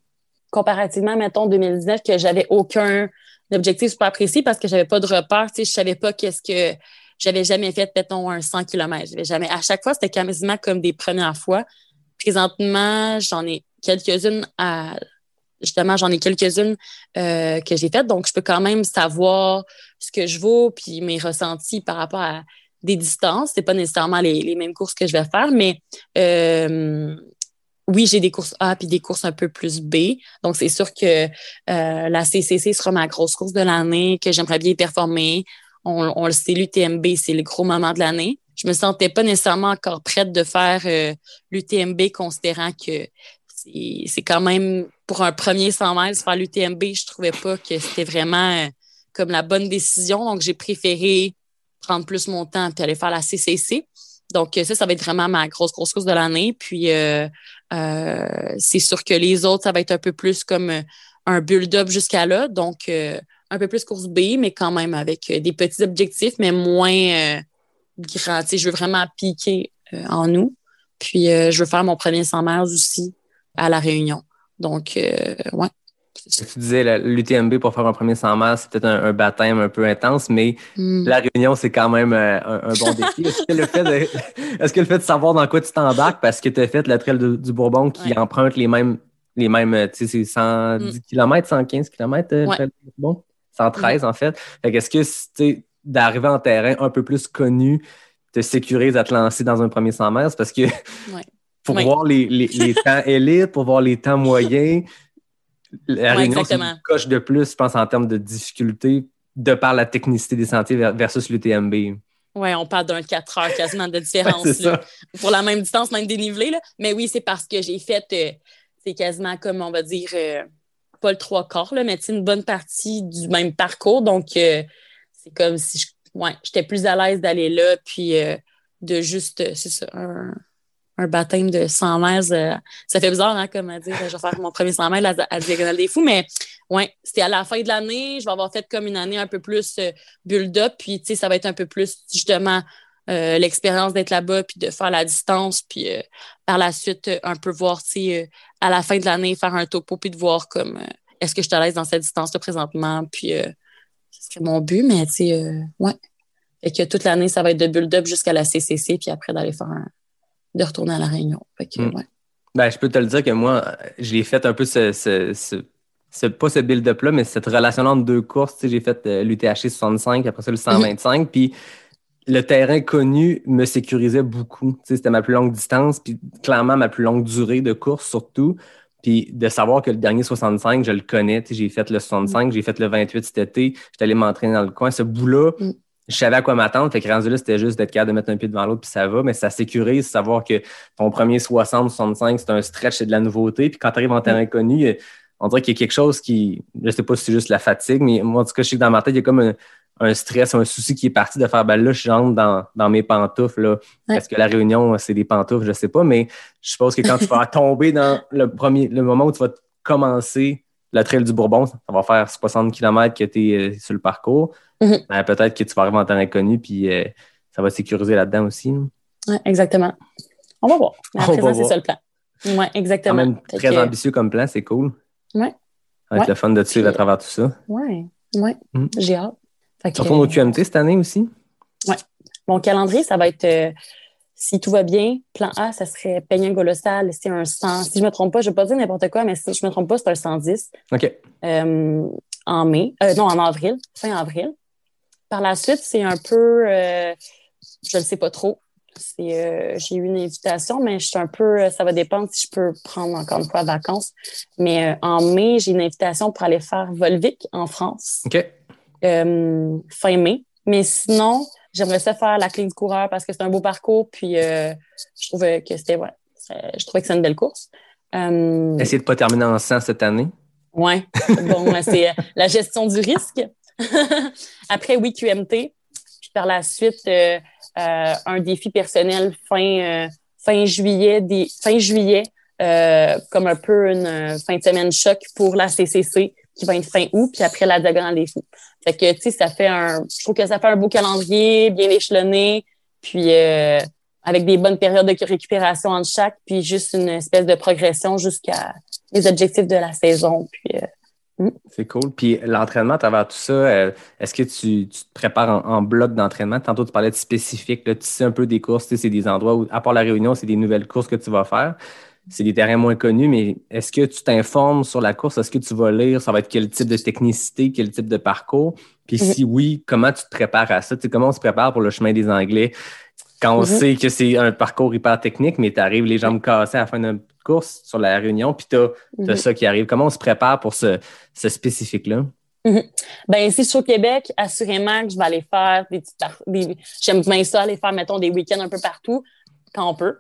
Comparativement, mettons, 2019, que j'avais aucun objectif super précis parce que j'avais pas de repère, je savais pas qu'est-ce que j'avais jamais fait, mettons, un 100 km. Jamais, à chaque fois, c'était quasiment comme des premières fois. Présentement, j'en ai quelques-unes à justement, j'en ai quelques-unes euh, que j'ai faites, donc je peux quand même savoir ce que je vaux, puis mes ressentis par rapport à des distances. C'est pas nécessairement les, les, mêmes courses que je vais faire, mais euh, oui, j'ai des courses A puis des courses un peu plus B. Donc, c'est sûr que euh, la CCC sera ma grosse course de l'année, que j'aimerais bien performer. On, le sait, l'UTMB, c'est le gros moment de l'année. Je me sentais pas nécessairement encore prête de faire l'UTMB, considérant que c'est quand même pour un premier 100 mètres faire l'UTMB, je trouvais pas que c'était vraiment euh, comme la bonne décision. Donc, j'ai préféré prendre plus mon temps puis aller faire la CCC. Donc, ça, ça va être vraiment ma grosse, grosse course de l'année. Puis, euh, euh, c'est sûr que les autres, ça va être un peu plus comme euh, un build-up jusqu'à là. Donc, euh, un peu plus course B, mais quand même avec euh, des petits objectifs, mais moins grands. je veux vraiment piquer en nous. Puis, je veux faire mon premier 100 mètres aussi à La Réunion. Donc, ouais.
Tu disais l'UTMB pour faire un premier 100 mètres, c'est peut-être un, baptême un peu intense, mais mm. la réunion, c'est quand même euh, un, bon défi. Est-ce que, le fait de, est-ce que le fait de savoir dans quoi tu t'embarques parce que tu as fait la trail du Bourbon qui emprunte les mêmes, les mêmes, euh, tu sais, c'est 110 km, 115 km, le trail du Bourbon? 113 en fait. fait est-ce que d'arriver en terrain un peu plus connu te sécurise à te lancer dans un premier 100 mètres? Parce que pour voir les, les, les temps élites, pour voir les temps moyens, la Réunion, c'est une coche de plus, je pense, en termes de difficulté, de par la technicité des sentiers versus l'UTMB.
Oui, on parle d'un 4 heures quasiment de différence. pour la même distance, même dénivelé. Là. Mais oui, c'est parce que j'ai fait, euh, c'est quasiment comme, on va dire, euh, pas le trois quarts, là, mais une bonne partie du même parcours. Donc, euh, c'est comme si je, ouais, j'étais plus à l'aise d'aller là, puis de juste, c'est ça, un, un baptême de 100 mètres. Euh, ça fait bizarre, hein, comme à dire, je vais faire mon premier 100 mètres à, Diagonale des Fous, mais ouais, c'était à la fin de l'année. Je vais avoir fait comme une année un peu plus euh, build-up, puis tu sais, ça va être un peu plus justement euh, l'expérience d'être là-bas, puis de faire la distance, puis par la suite, un peu voir, tu à la fin de l'année, faire un topo, puis de voir comme est-ce que je à l'aise dans cette distance-là présentement, puis ce serait mon but, mais tu sais, ouais. Et que toute l'année, ça va être de build-up jusqu'à la CCC, puis après d'aller faire un, de retourner à la Réunion. Hmm.
ben, je peux te le dire que moi, je l'ai fait un peu ce, ce, pas ce build-up-là, mais cette relation entre deux courses. J'ai fait euh, l'UTHC 65, après ça le 125. Mhm. Puis le terrain connu me sécurisait beaucoup. C'était ma plus longue distance, puis clairement ma plus longue durée de course surtout. Puis de savoir que le dernier 65, je le connais. J'ai fait le 65, mhm. j'ai fait le 28 cet été. J'étais allé m'entraîner dans le coin. Ce bout-là, mhm je savais à quoi m'attendre. Fait que rendu là, c'était juste d'être capable de mettre un pied devant l'autre, puis ça va. Mais ça sécurise, savoir que ton premier 60, 65, c'est un stretch, c'est de la nouveauté. Puis quand tu arrives en terrain connu, on dirait qu'il y a quelque chose qui, je sais pas si c'est juste la fatigue, mais moi, en tout cas, je sais que dans ma tête, il y a comme un, stress, un souci qui est parti de faire, ben là, je rentre dans, dans mes pantoufles. Là. Est-ce que la réunion, c'est des pantoufles? Je sais pas, mais je suppose que quand tu vas tomber dans le premier, le moment où tu vas commencer le trail du Bourbon, ça va faire 60 km que tu es euh, sur le parcours. Mhm. Ben, peut-être que tu vas arriver en terrain inconnu, puis euh, ça va sécuriser là-dedans aussi.
Exactement. On va voir. Mais après, c'est ça le plan. Oui, exactement.
Quand même très ambitieux comme plan, c'est cool.
Oui.
Ça va être le fun de te suivre à travers tout ça.
Oui, oui. Mhm. J'ai hâte.
tu retournes au QMT cette année aussi?
Oui. Mon calendrier, ça va être euh, si tout va bien, plan A, ça serait Peña Golosal, c'est un 100. Si je ne me trompe pas, je ne vais pas dire n'importe quoi, mais si je ne me trompe pas, c'est un 110.
OK.
Euh, en mai, euh, non, en avril, fin avril. Par la suite, c'est un peu, euh, je ne sais pas trop. j'ai eu une invitation, mais je suis un peu, ça va dépendre si je peux prendre encore une fois vacances. Mais en mai, j'ai une invitation pour aller faire Volvic en France.
OK.
fin mai. Mais sinon, j'aimerais ça faire la clé du coureur parce que c'est un beau parcours. Puis euh, je trouvais que c'était ouais, je trouvais que c'est une belle course.
Euh, Essayer de ne pas terminer en 100 cette année.
Oui, bon, c'est euh, la gestion du risque. Après, oui, QMT. Puis par la suite, un défi personnel fin, fin juillet, des, fin juillet comme un peu une fin de semaine choc pour la CCC qui va être fin août, puis après la diagonale des fous. Fait que, tu sais, ça fait un, je trouve que ça fait un beau calendrier, bien échelonné, puis euh, avec des bonnes périodes de récupération entre chaque, puis juste une espèce de progression jusqu'à les objectifs de la saison. Puis, euh,
hmm. C'est cool. Puis l'entraînement à travers tout ça, euh, est-ce que tu, te prépares en, bloc d'entraînement? Tantôt, tu parlais de spécifique. Là, tu sais un peu des courses, tu sais, c'est des endroits où, à part la réunion, c'est des nouvelles courses que tu vas faire. C'est des terrains moins connus, mais est-ce que tu t'informes sur la course? Est-ce que tu vas lire? Ça va être quel type de technicité, quel type de parcours? Puis
Mhm.
si oui, comment tu te prépares à ça? Tu sais, comment on se prépare pour le chemin des Anglais? Quand on
Mhm.
sait que c'est un parcours hyper technique, mais tu arrives les jambes cassées à la fin d'une course sur la réunion, puis tu as,
Mhm.
ça qui arrive. Comment on se prépare pour ce, ce spécifique-là?
Ben ici, je suis au Québec, assurément que je vais aller faire des petites des- J'aime bien ça, aller faire, mettons, des week-ends un peu partout, quand on peut.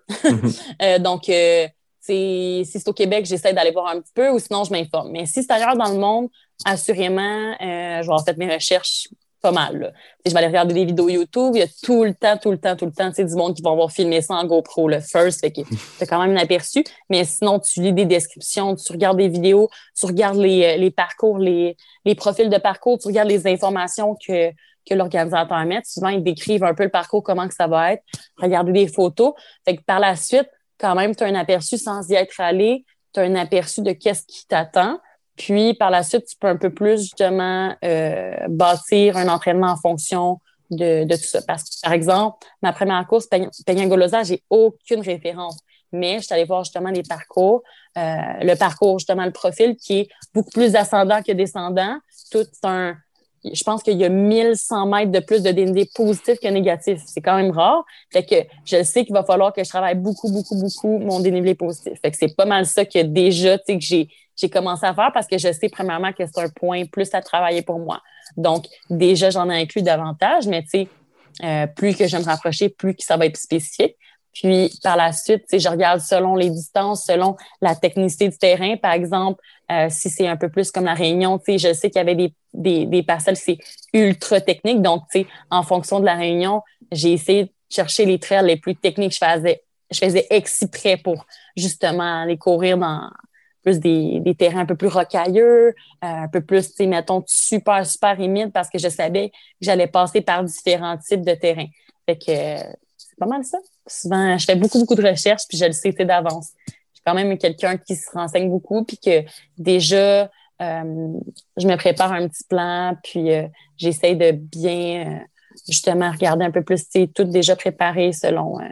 Euh, donc, euh, si c'est au Québec, j'essaie d'aller voir un petit peu ou sinon, je m'informe. Mais si c'est ailleurs dans le monde, assurément, euh, je vais avoir fait mes recherches pas mal. là. Je vais aller regarder des vidéos YouTube. Il y a tout le temps, tout le temps, tout le temps, tu sais, du monde qui va avoir filmé ça en GoPro, le first. Fait que t'as quand même un aperçu. Mais sinon, tu lis des descriptions, tu regardes des vidéos, tu regardes les, euh, les parcours, les, les profils de parcours, tu regardes les informations que, que l'organisateur met. Souvent, ils décrivent un peu le parcours, comment que ça va être, regarder des photos. Fait que par la suite, quand même, tu as un aperçu sans y être allé, tu as un aperçu de qu'est-ce qui t'attend. Puis par la suite, tu peux un peu plus justement euh, bâtir un entraînement en fonction de, tout ça. Parce que, par exemple, ma première course, Peñagolosa, j'ai aucune référence. Mais je suis allée voir justement les parcours, euh, le parcours, justement, le profil qui est beaucoup plus ascendant que descendant. Tout un, je pense qu'il y a 1100 mètres de plus de dénivelé positif que négatif. C'est quand même rare. Fait que je sais qu'il va falloir que je travaille beaucoup, beaucoup, beaucoup mon dénivelé positif. Fait que c'est pas mal ça que déjà, tu sais, que j'ai, j'ai commencé à faire parce que je sais premièrement que c'est un point plus à travailler pour moi. Donc, déjà, j'en ai inclus davantage, mais tu sais, euh, plus que je vais me rapprocher, plus que ça va être spécifique. Puis par la suite, je regarde selon les distances, selon la technicité du terrain. Par exemple, euh, si c'est un peu plus comme la Réunion, je sais qu'il y avait des, des, des parcelles, c'est ultra technique. Donc, en fonction de la Réunion, j'ai essayé de chercher les trails les plus techniques. Je faisais, je faisais exprès pour justement aller courir dans plus des, des terrains un peu plus rocailleux, euh, un peu plus, mettons, super, super humide parce que je savais que j'allais passer par différents types de terrains. Fait que euh, c'est pas mal ça. Souvent, je fais beaucoup, beaucoup de recherches, puis je le sais d'avance. Je suis quand même quelqu'un qui se renseigne beaucoup, puis que déjà, euh, je me prépare un petit plan, puis euh, j'essaye de bien, euh, justement, regarder un peu plus, sais, tout déjà préparé selon euh,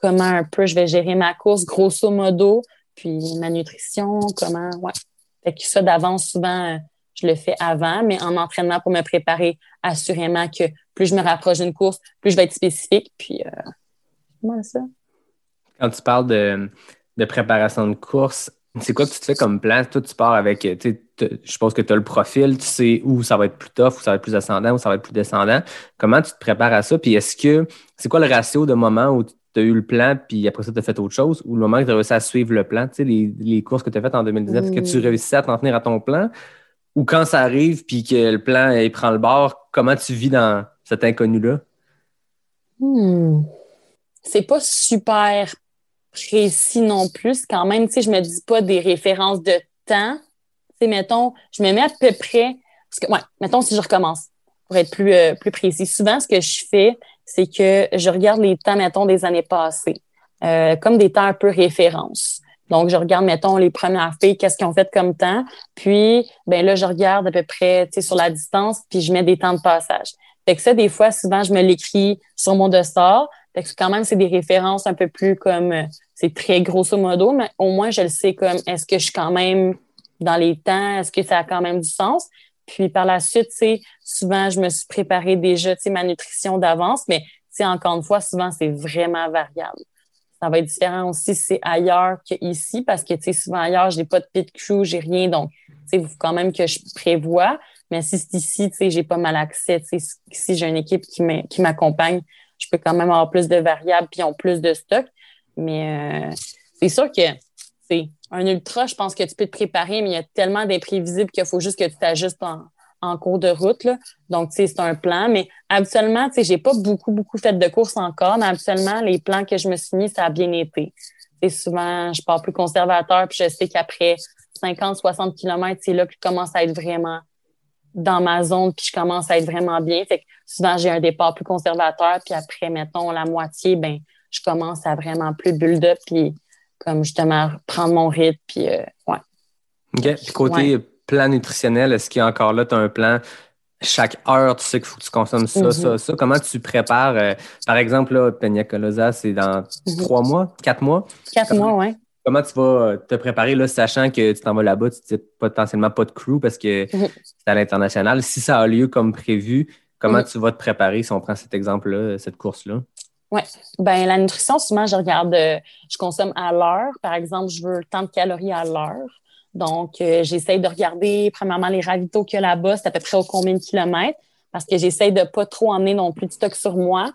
comment un peu je vais gérer ma course, grosso modo, puis ma nutrition, comment, ouais. Fait que ça, d'avance, souvent, euh, je le fais avant, mais en entraînement pour me préparer, assurément que plus je me rapproche d'une course, plus je vais être spécifique, puis euh, comment ça?
Quand tu parles de, de préparation de course, c'est quoi que tu te fais comme plan? Toi, tu pars avec, je suppose que tu as le profil, tu sais où ça va être plus tough, où ça va être plus ascendant, où ça va être plus descendant. Comment tu te prépares à ça? Puis est-ce que, c'est quoi le ratio de moments où tu as eu le plan, puis après ça, tu as fait autre chose, ou le moment que tu as réussi à suivre le plan, tu sais, les, les courses que tu as faites en 2019, est-ce que tu
Mm.
réussissais à t'en tenir à ton plan? Ou quand ça arrive, puis que le plan, il prend le bord, comment tu vis dans cet inconnu-là?
Hmm. C'est pas super précis non plus. Quand même, tu sais, je me dis pas des références de temps. Tu mettons, je me mets à peu près. Parce que, ouais, mettons, si je recommence, pour être plus, euh, plus précis. Souvent, ce que je fais, c'est que je regarde les temps, mettons, des années passées, euh, comme des temps un peu référence. Donc, je regarde, mettons, les premières filles, qu'est-ce qu'ils ont fait comme temps. Puis, ben là, je regarde à peu près, tu sais, sur la distance, puis je mets des temps de passage. Fait que ça, des fois, souvent, je me l'écris sur mon dossard. Fait que quand même, c'est des références un peu plus comme, euh, c'est très grosso modo, mais au moins, je le sais comme, est-ce que je suis quand même dans les temps? Est-ce que ça a quand même du sens? Puis par la suite, souvent, je me suis préparé déjà, ma nutrition d'avance, mais encore une fois, souvent, c'est vraiment variable. Ça va être différent aussi si c'est ailleurs qu'ici, parce que, souvent ailleurs, j'ai pas de pit crew, j'ai rien, donc, il faut quand même que je prévois. Mais si c'est ici, tu sais, j'ai pas mal accès, tu sais, si j'ai une équipe qui m'accompagne, je peux quand même avoir plus de variables puis ils ont plus de stock. Mais euh, c'est sûr que c'est un ultra, je pense que tu peux te préparer, mais il y a tellement d'imprévisibles qu'il faut juste que tu t'ajustes en, en cours de route. Là. Donc, tu sais, c'est un plan. Mais habituellement, tu sais, j'ai pas beaucoup, beaucoup fait de courses encore, mais habituellement, les plans que je me suis mis, ça a bien été. Sais, souvent, je pars plus conservateur, puis je sais qu'après 50, 60 km, c'est là que je commence à être vraiment dans ma zone, puis je commence à être vraiment bien. Fait que souvent, j'ai un départ plus conservateur, puis après, mettons, la moitié, ben je commence à vraiment plus build-up, puis comme justement prendre mon rythme, puis euh, ouais.
OK. Puis côté plan nutritionnel, est-ce qu'il y a encore là, tu as un plan? Chaque heure, tu sais qu'il faut que tu consommes ça,
Mhm.
ça, ça. Comment tu prépares, euh, par exemple, là, Peña Colosa, c'est dans
Mhm.
trois mois, quatre mois?
Quatre
Comment-
mois, ouais.
Comment tu vas te préparer, là, sachant que tu t'en vas là-bas, tu n'as potentiellement pas de crew parce que c'est à l'international. Si ça a lieu comme prévu, comment tu vas te préparer si on prend cet exemple-là, cette course-là?
Ben, la nutrition, souvent, je regarde, euh, je consomme à l'heure. Par exemple, je veux tant de calories à l'heure. Donc, euh, j'essaye de regarder, premièrement, les ravitaux qu'il y a là-bas, c'est à peu près au combien de kilomètres, parce que j'essaye de pas trop emmener non plus de stock sur moi.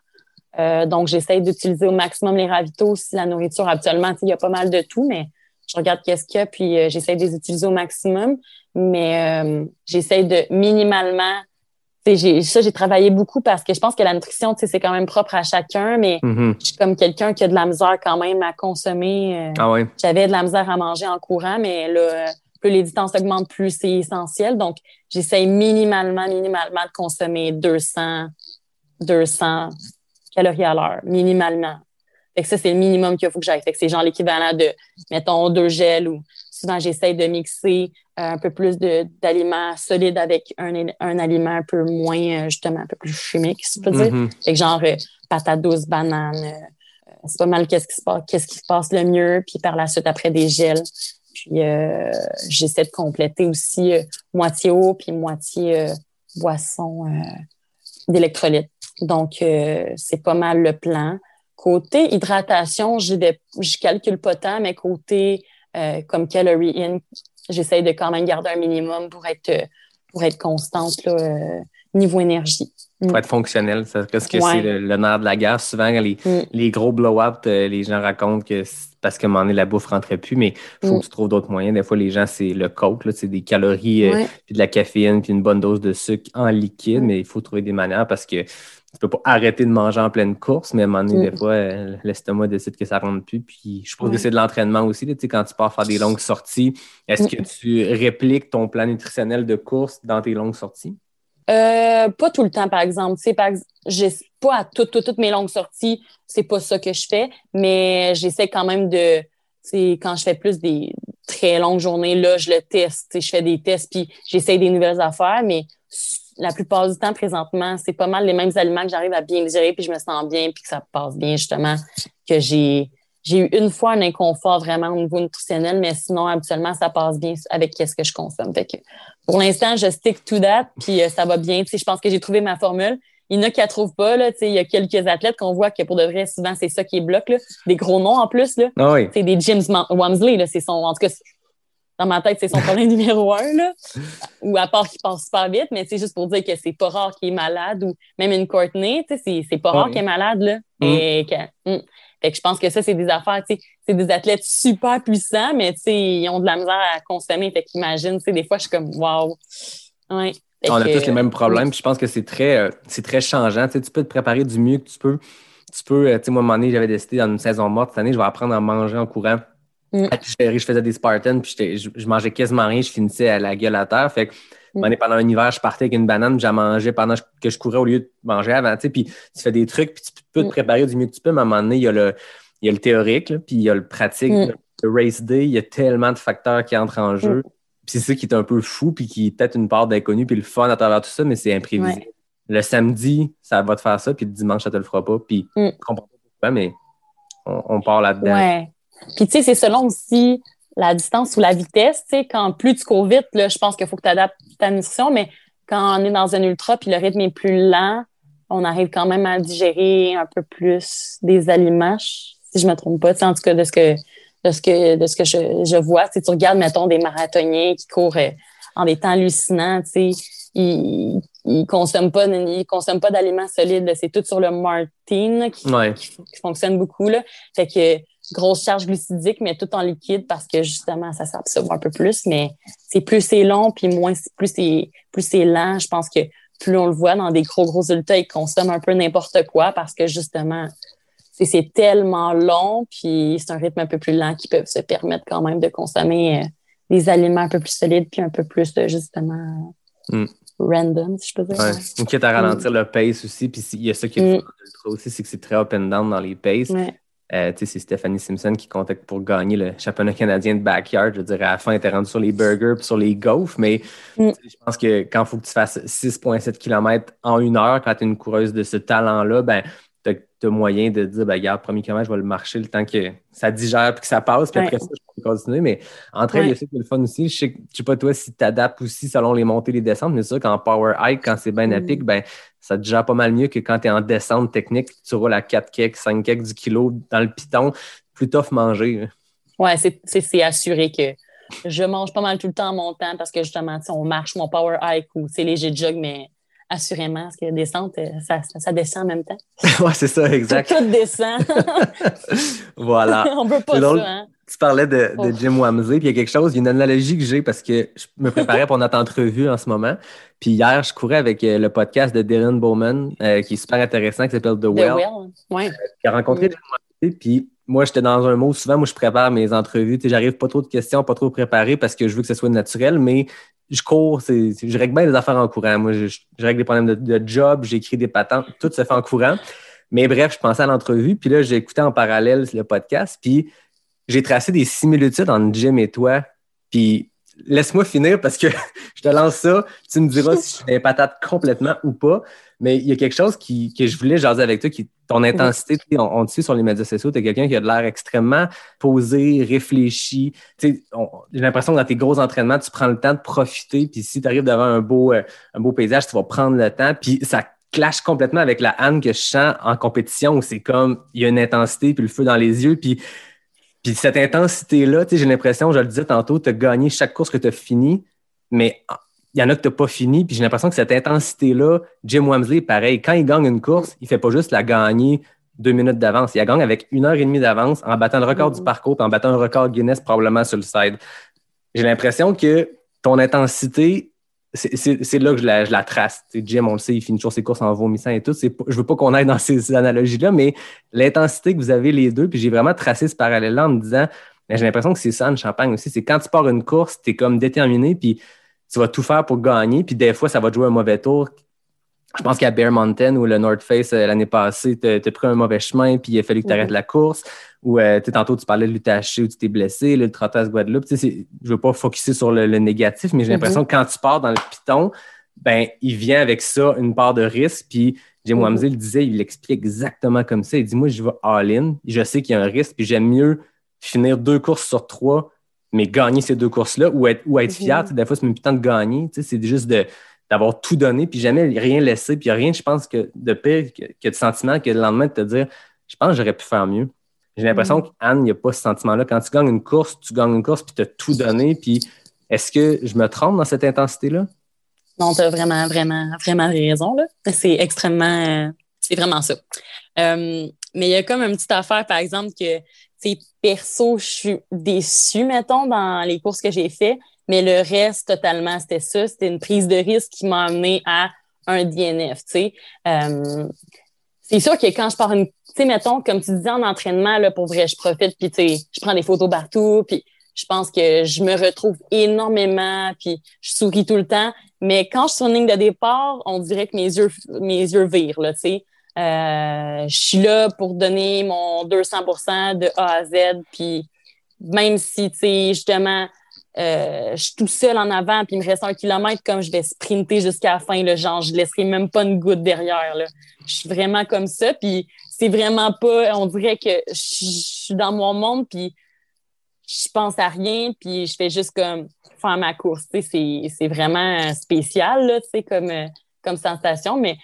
Euh, donc, j'essaye d'utiliser au maximum les ravitaux. Si la nourriture, habituellement, tu sais, il y a pas mal de tout, mais je regarde qu'est-ce qu'il y a, puis euh, j'essaye de les utiliser au maximum. Mais euh, j'essaye de minimalement tu sais, j'ai- ça, j'ai travaillé beaucoup parce que je pense que la nutrition, tu sais, c'est quand même propre à chacun, mais
Mhm.
je suis comme quelqu'un qui a de la misère quand même à consommer. euh,
Ah ouais.
J'avais de la misère à manger en courant, mais là, euh, plus les distances augmentent, plus c'est essentiel. Donc, j'essaye minimalement, minimalement de consommer 200, 200 calories à l'heure, minimalement. Fait que ça, c'est le minimum qu'il faut que j'aille. Fait que c'est genre l'équivalent de, mettons, deux gels ou souvent, j'essaye de mixer euh, un peu plus d'aliments solides avec un, un aliment un peu moins, euh, justement, un peu plus chimique, si je peux dire.
Mhm.
Fait que genre euh, patates douces, bananes, euh, c'est pas mal qu'est-ce qui se passe, qu'est-ce qui se passe le mieux, puis par la suite après des gels. Puis euh, j'essaie de compléter aussi moitié eau puis moitié boisson d'électrolytes. Donc euh, c'est pas mal le plan. Côté hydratation, je calcule pas tant, mais côté euh, comme calorie in, j'essaie de quand même garder un minimum pour être pour être constante là, euh, niveau énergie.
Pour être fonctionnel, parce que
Ouais.
c'est le, le nerf de la guerre. Souvent, les,
Mm.
les gros blow-up, euh, les gens racontent que c'est parce qu'à un moment donné, la bouffe ne rentrait plus, mais il faut
Mm.
que tu trouves d'autres moyens. Des fois, les gens, c'est le coke, c'est des calories,
Ouais.
puis de la caféine, puis une bonne dose de sucre en liquide,
Mm.
mais il faut trouver des manières parce que tu peux pas arrêter de manger en pleine course, mais à un moment donné,
Mm.
des fois, euh, l'estomac décide que ça rentre plus. Puis je pense que c'est de l'entraînement aussi. là, tu sais, quand tu pars faire des longues sorties, est-ce
Mm.
que tu répliques ton plan nutritionnel de course dans tes longues sorties?
Euh, pas tout le temps, par exemple. Par pas à toutes, toutes, toutes mes longues sorties, c'est pas ça que je fais, mais j'essaie quand même de, quand je fais plus des très longues journées, là, je le teste. Je fais des tests, puis j'essaie des nouvelles affaires, mais la plupart du temps, présentement, c'est pas mal les mêmes aliments que j'arrive à bien digérer, puis je me sens bien, puis que ça passe bien, justement, que j'ai j'ai eu une fois un inconfort vraiment au niveau nutritionnel, mais sinon, habituellement, ça passe bien avec qu'est-ce que je consomme. Fait que pour l'instant, je stick to that, puis euh, ça va bien. Tu sais, je pense que j'ai trouvé ma formule. Il y en a qui la trouvent pas. Là, tu sais, il y a quelques athlètes qu'on voit que pour de vrai, souvent, c'est ça qui est bloque. Là. Des gros noms en plus. Là.
Ah oui.
C'est des James Wamsley. Là, c'est son, en tout cas, dans ma tête, c'est son problème numéro un. Là. Ou à part qu'il passe super vite, mais c'est juste pour dire que c'est pas rare qu'il est malade. Ou même une Courtney, tu sais, c'est, pas
Ah
rare
oui.
qu'elle est malade. Là.
Mm.
Et que- mm. Fait que je pense que ça, c'est des affaires, tu sais, c'est des athlètes super puissants, mais tu sais, ils ont de la misère à consommer. Fait qu'imagine, tu sais, des fois, je suis comme, wow. Ouais. Fait
On a tous les mêmes problèmes. puis je pense que c'est très, euh, c'est très changeant. Tu, sais, tu peux te préparer du mieux que tu peux. Tu peux, euh, tu sais, moi, à un moment donné, j'avais décidé dans une saison morte cette année, je vais apprendre à manger en courant.
Mm.
À je faisais des Spartans, puis je, je mangeais quasiment rien, je finissais à la gueule à terre. Fait que, donné, pendant un hiver, je partais avec une banane, puis j'en mangeais pendant que je courais au lieu de manger avant. Tu sais, puis tu fais des trucs, puis tu peux te
Mm.
préparer du mieux que tu peux, mais à un moment donné, il y a le, il y a le théorique, là, puis il y a le pratique.
Mm.
Le race day, il y a tellement de facteurs qui entrent en jeu. Puis c'est ça qui est un peu fou, puis qui est peut-être une part d'inconnu, puis le fun à travers tout ça, mais c'est imprévisible.
Ouais.
Le samedi, ça va te faire ça, puis le dimanche, ça te le fera pas. Puis
Mm.
comprends pas pourquoi, mais on, on part là-dedans.
Ouais. Puis, tu sais, c'est selon aussi la distance ou la vitesse. Tu sais, quand plus tu cours vite, là, je pense qu'il faut que tu adaptes ta nutrition, mais quand on est dans un ultra puis le rythme est plus lent, on arrive quand même à digérer un peu plus des aliments, si je me trompe pas. Tu sais, en tout cas, de ce que, de ce que, de ce que je, je vois, sais, tu regardes, mettons, des marathoniens qui courent euh, en des temps hallucinants, tu sais, ils, ils consomment pas, ils consomment pas d'aliments solides. C'est tout sur le Martin là, qui,
Ouais.
qui, qui fonctionne beaucoup. Là. Fait que grosse charge glucidique, mais tout en liquide parce que justement, ça s'absorbe un peu plus. Mais c'est plus c'est long, puis moins plus c'est plus c'est lent. Je pense que plus on le voit dans des gros, gros ultras, ils consomment un peu n'importe quoi parce que justement, c'est- tellement long, puis c'est un rythme un peu plus lent qui peuvent se permettre quand même de consommer euh, des aliments un peu plus solides, puis un peu plus euh, justement
Mm.
random, si je peux dire.
Ouais. Quitte à ralentir le pace aussi. Puis il y a ça qui est
Mm.
aussi, c'est que c'est très up and down dans les paces.
Ouais.
Euh, tu sais, c'est Stephanie Simpson qui comptait pour gagner le championnat canadien de backyard. Je dire, à la fin, elle était rendue sur les burgers puis sur les gaufres, mais
Mm.
je pense que quand il faut que tu fasses 6,7 km en une heure, quand tu es une coureuse de ce talent-là, ben, tu as, moyen de dire, ben, regarde, premier kilomètre, je vais le marcher le temps que ça digère puis que ça passe, puis après ça, je peux continuer. Mais il y a ça qui est le fun aussi. Je sais, sais pas toi si tu adaptes aussi selon les montées et les descentes, mais c'est sûr qu'en power hike, quand c'est bien à mm. pic, ben, ça digère pas mal mieux que quand tu es en descente technique, tu roules à 4 keks, 5 keks du kilo dans le piton, plus tough manger.
Ouais, c'est assuré que je mange pas mal tout le temps en montant parce que justement, on marche mon power hike ou c'est léger jog, mais assurément, parce que descente, euh, ça, ça, descend en même temps.
oui, c'est ça, exact.
Tout, descend.
voilà.
On peut pas ça, hein?
Tu parlais de, de Jim Wamsey, puis il y a quelque chose, il y a une analogie que j'ai parce que je me préparais pour notre entrevue en ce moment. Puis hier, je courais avec euh, le podcast de Dylan Bowman, euh, qui est super intéressant, qui s'appelle The Well. The
Well, ouais.
qui a rencontré mm. Jim Wamsey, puis moi, j'étais dans un mot, souvent, moi, je prépare mes entrevues. J'arrive pas trop de questions, pas trop préparé parce que je veux que ce soit naturel, mais je cours, je règle bien les affaires en courant. Moi, je, règle des problèmes de, job, j'écris des patentes, tout se fait en courant. Mais bref, je pensais à l'entrevue, puis là, j'ai écouté en parallèle le podcast, puis j'ai tracé des similitudes entre Jim et toi. Puis laisse-moi finir parce que je te lance ça. Tu me diras si je suis des patates complètement ou pas. Mais il y a quelque chose qui, que je voulais jaser avec toi, qui ton intensité. On, te sait sur les médias sociaux, tu es quelqu'un qui a de l'air extrêmement posé, réfléchi. J'ai l'impression que dans tes gros entraînements, tu prends le temps de profiter. Puis si tu arrives devant un beau, euh, un beau paysage, tu vas prendre le temps. Puis ça clash complètement avec la Anne que je sens en compétition où c'est comme il y a une intensité puis le feu dans les yeux. Puis puis cette intensité-là, j'ai l'impression, je le disais tantôt, tu as gagné chaque course que tu as fini, mais il y en a que tu n'as pas fini. Puis j'ai l'impression que cette intensité-là, Jim Wamsley, pareil, quand il gagne une course, il ne fait pas juste la gagner deux minutes d'avance. Il la gagne avec une heure et demie d'avance en battant le record du mm-hmm. parcours, puis en battant un record Guinness probablement sur le side. J'ai l'impression que ton intensité, c'est là que je la, je la trace. Jim, on le sait, il finit toujours ses courses en vomissant et tout. Je ne veux pas qu'on aille dans ces, analogies-là, mais l'intensité que vous avez les deux, puis j'ai vraiment tracé ce parallèle-là en me disant, j'ai l'impression que c'est ça, une champagne aussi. C'est quand tu pars une course, tu es comme déterminé, puis tu vas tout faire pour gagner, puis des fois, ça va te jouer un mauvais tour. Je pense qu'à Bear Mountain ou le North Face euh, l'année passée, tu as, pris un mauvais chemin, puis il a fallu que tu arrêtes la course. Ou euh, tantôt, tu parlais de l'UTHC où tu t'es blessé, le Trottoir Guadeloupe. Je ne veux pas focuser sur le, négatif, mais j'ai l'impression mm-hmm. que quand tu pars dans le piton, ben, il vient avec ça une part de risque. Puis Jim mm le disait, il l'explique exactement comme ça. Il dit Moi, je vais all-in. Je sais qu'il y a un risque, puis j'aime mieux finir deux courses sur trois, mais gagner ces deux courses-là ou être, ou être fier. Des fois, c'est même temps de gagner. C'est juste d'avoir tout donné, puis jamais rien laissé. Puis il n'y a rien, je pense, que de pire que, que de sentiment que le lendemain de te dire Je pense que j'aurais pu faire mieux. J'ai l'impression mm. qu'Anne, il n'y a pas ce sentiment-là. Quand tu gagnes une course, tu gagnes une course, puis tu as tout donné. Puis est-ce que je me trompe dans cette intensité-là?
Non, tu as vraiment, vraiment, vraiment raison. C'est extrêmement. Euh, c'est vraiment ça. Euh, mais il y a comme une petite affaire, par exemple, que, tu perso, je suis déçue, mettons, dans les courses que j'ai faites. Mais le reste, totalement, c'était ça. C'était une prise de risque qui m'a amené à un DNF, tu sais. Euh, c'est sûr que quand je pars une mettons, comme tu disais en entraînement, là, pour vrai, je profite, puis tu sais, je prends des photos partout, puis je pense que je me retrouve énormément, puis je souris tout le temps. Mais quand je suis une ligne de départ, on dirait que mes yeux, mes yeux virent, là, tu sais. Euh, je suis là pour donner mon 200% de A à Z, puis même si, tu sais, justement, euh, je suis tout seul en avant, puis il me reste un kilomètre, comme je vais sprinter jusqu'à la fin, là, genre, je laisserai même pas une goutte derrière, là. Je suis vraiment comme ça, puis c'est vraiment pas, on dirait que je, suis dans mon monde, puis je pense à rien, puis je fais juste comme faire ma course. C'est vraiment spécial, là, comme, comme sensation, mais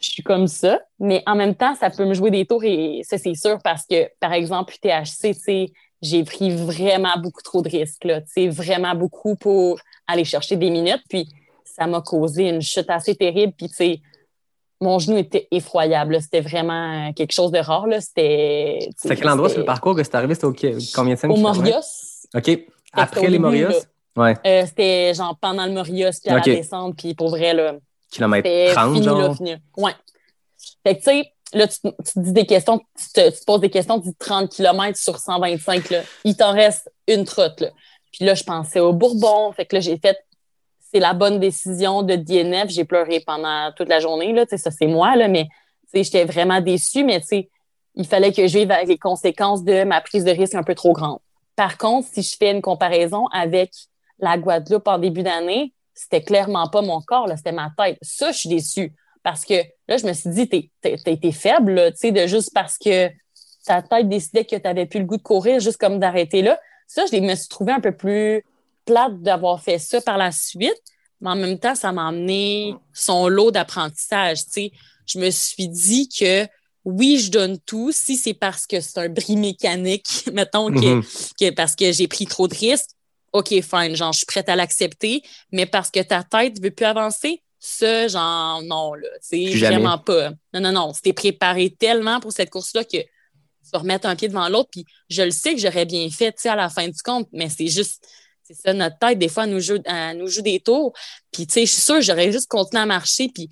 je suis comme ça. Mais en même temps, ça peut me jouer des tours et ça, c'est sûr parce que, par exemple, THC, j'ai pris vraiment beaucoup trop de risques, là, vraiment beaucoup pour aller chercher des minutes. Puis ça m'a causé une chute assez terrible. Puis, tu sais, mon genou était effroyable. C'était vraiment euh, quelque chose de rare. C'était.
C'est quel endroit sur le parcours que c'est arrivé? C'était au combien de temps?
Au Morios.
OK. Après les Morios?
Ouais. Euh, c'était genre pendant le Morios, puis à la descente, puis pour vrai, là.
Kilomètre 30, fini, genre?
Là, Ouais. Fait que, tu sais, là, tu, te dis des questions, tu te, poses des questions, tu dis 30 km sur 125, là. Il t'en reste une trotte, là. Puis là, je pensais au Bourbon. Fait que là, j'ai fait c'est la bonne décision de DNF. J'ai pleuré pendant toute la journée. Là, ça, c'est moi, là, mais j'étais vraiment déçue, mais il fallait que je vive avec les conséquences de ma prise de risque un peu trop grande. Par contre, si je fais une comparaison avec la Guadeloupe en début d'année, c'était clairement pas mon corps, c'était ma tête. Ça, je suis déçue. Parce que là, je me suis dit, t'es, faible, tu sais, de juste parce que ta tête décidait que tu plus le goût de courir, juste comme d'arrêter là. Ça, je me suis trouvée un peu plus plate d'avoir fait ça par la suite, mais en même temps, ça m'a amené son lot d'apprentissage. Tu sais. Je me suis dit que oui, je donne tout. Si c'est parce que c'est un bris mécanique, mettons, que, mm-hmm. que parce que j'ai pris trop de risques, OK, fine, genre, je suis prête à l'accepter, mais parce que ta tête ne veut plus avancer, ça, genre, non, là, c'est vraiment pas. Non, non, non, c'était préparé tellement pour cette course-là que tu vas remettre un pied devant l'autre, puis je le sais que j'aurais bien fait, tu sais, à la fin du compte, mais c'est juste, c'est ça, notre tête, des fois, nous joue, nous joue des tours, puis tu sais, je suis sûre, j'aurais juste continué à marcher, puis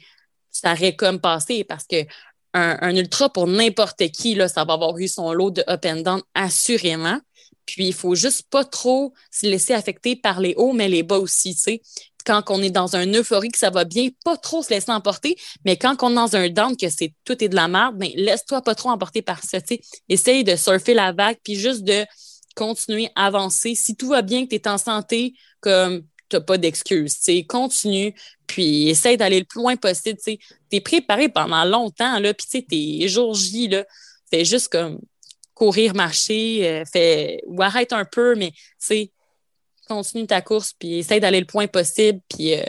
ça aurait comme passé, parce que un, ultra pour n'importe qui, là, ça va avoir eu son lot de up and down, assurément. Puis il faut juste pas trop se laisser affecter par les hauts, mais les bas aussi, tu sais. Quand on est dans un euphorie que ça va bien, pas trop se laisser emporter, mais quand on est dans un down que c'est tout est de la merde, ben laisse-toi pas trop emporter par ça, tu sais. Essaye de surfer la vague, puis juste de continuer avancer. Si tout va bien, que tu es en santé, comme tu pas d'excuses, continue, puis essaye d'aller le plus loin possible, tu es préparé pendant longtemps, là, puis tu sais, tes jours J, fais juste comme courir, marcher, euh, fait, ou arrête un peu, mais continue ta course, puis essaye d'aller le point possible, puis euh,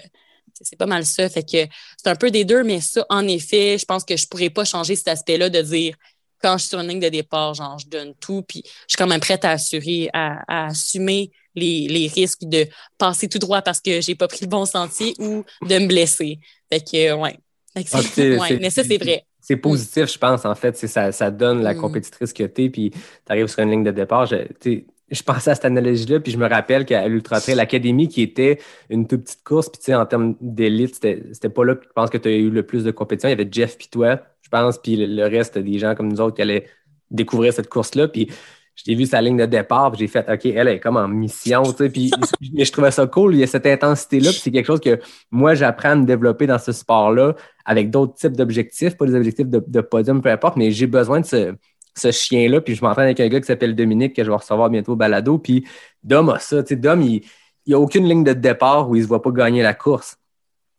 c'est pas mal ça. Fait que c'est un peu des deux, mais ça, en effet, je pense que je pourrais pas changer cet aspect-là de dire quand je suis sur une ligne de départ, genre, je donne tout, puis je suis quand même prête à assurer, à, assumer les, risques de passer tout droit parce que j'ai pas pris le bon sentier ou de me blesser. Fait que, ouais. Ah, mais ça, c'est vrai
c'est mm. positif, je pense, en fait. Ça, ça donne la mm. compétitrice que tu es, puis tu arrives sur une ligne de départ. Je, je pensais à cette analogie-là, puis je me rappelle qu'à l'Ultra Trail l'Académie, qui était une toute petite course, puis en termes d'élite, c'était pas là que je pense que tu as eu le plus de compétition. Il y avait Jeff puis toi, je pense, puis le, reste des gens comme nous autres qui allaient découvrir cette course-là. Puis j'ai vu sa ligne de départ, puis j'ai fait, OK, elle est comme en mission, tu sais, puis je trouvais ça cool, il y a cette intensité-là, puis c'est quelque chose que moi, j'apprends à me développer dans ce sport-là avec d'autres types d'objectifs, pas des objectifs de, podium, peu importe, mais j'ai besoin de ce, chien-là, puis je m'entraîne avec un gars qui s'appelle Dominique, que je vais recevoir bientôt au balado, puis Dom a ça, tu sais, Dom, il n'y a aucune ligne de départ où il ne se voit pas gagner la course.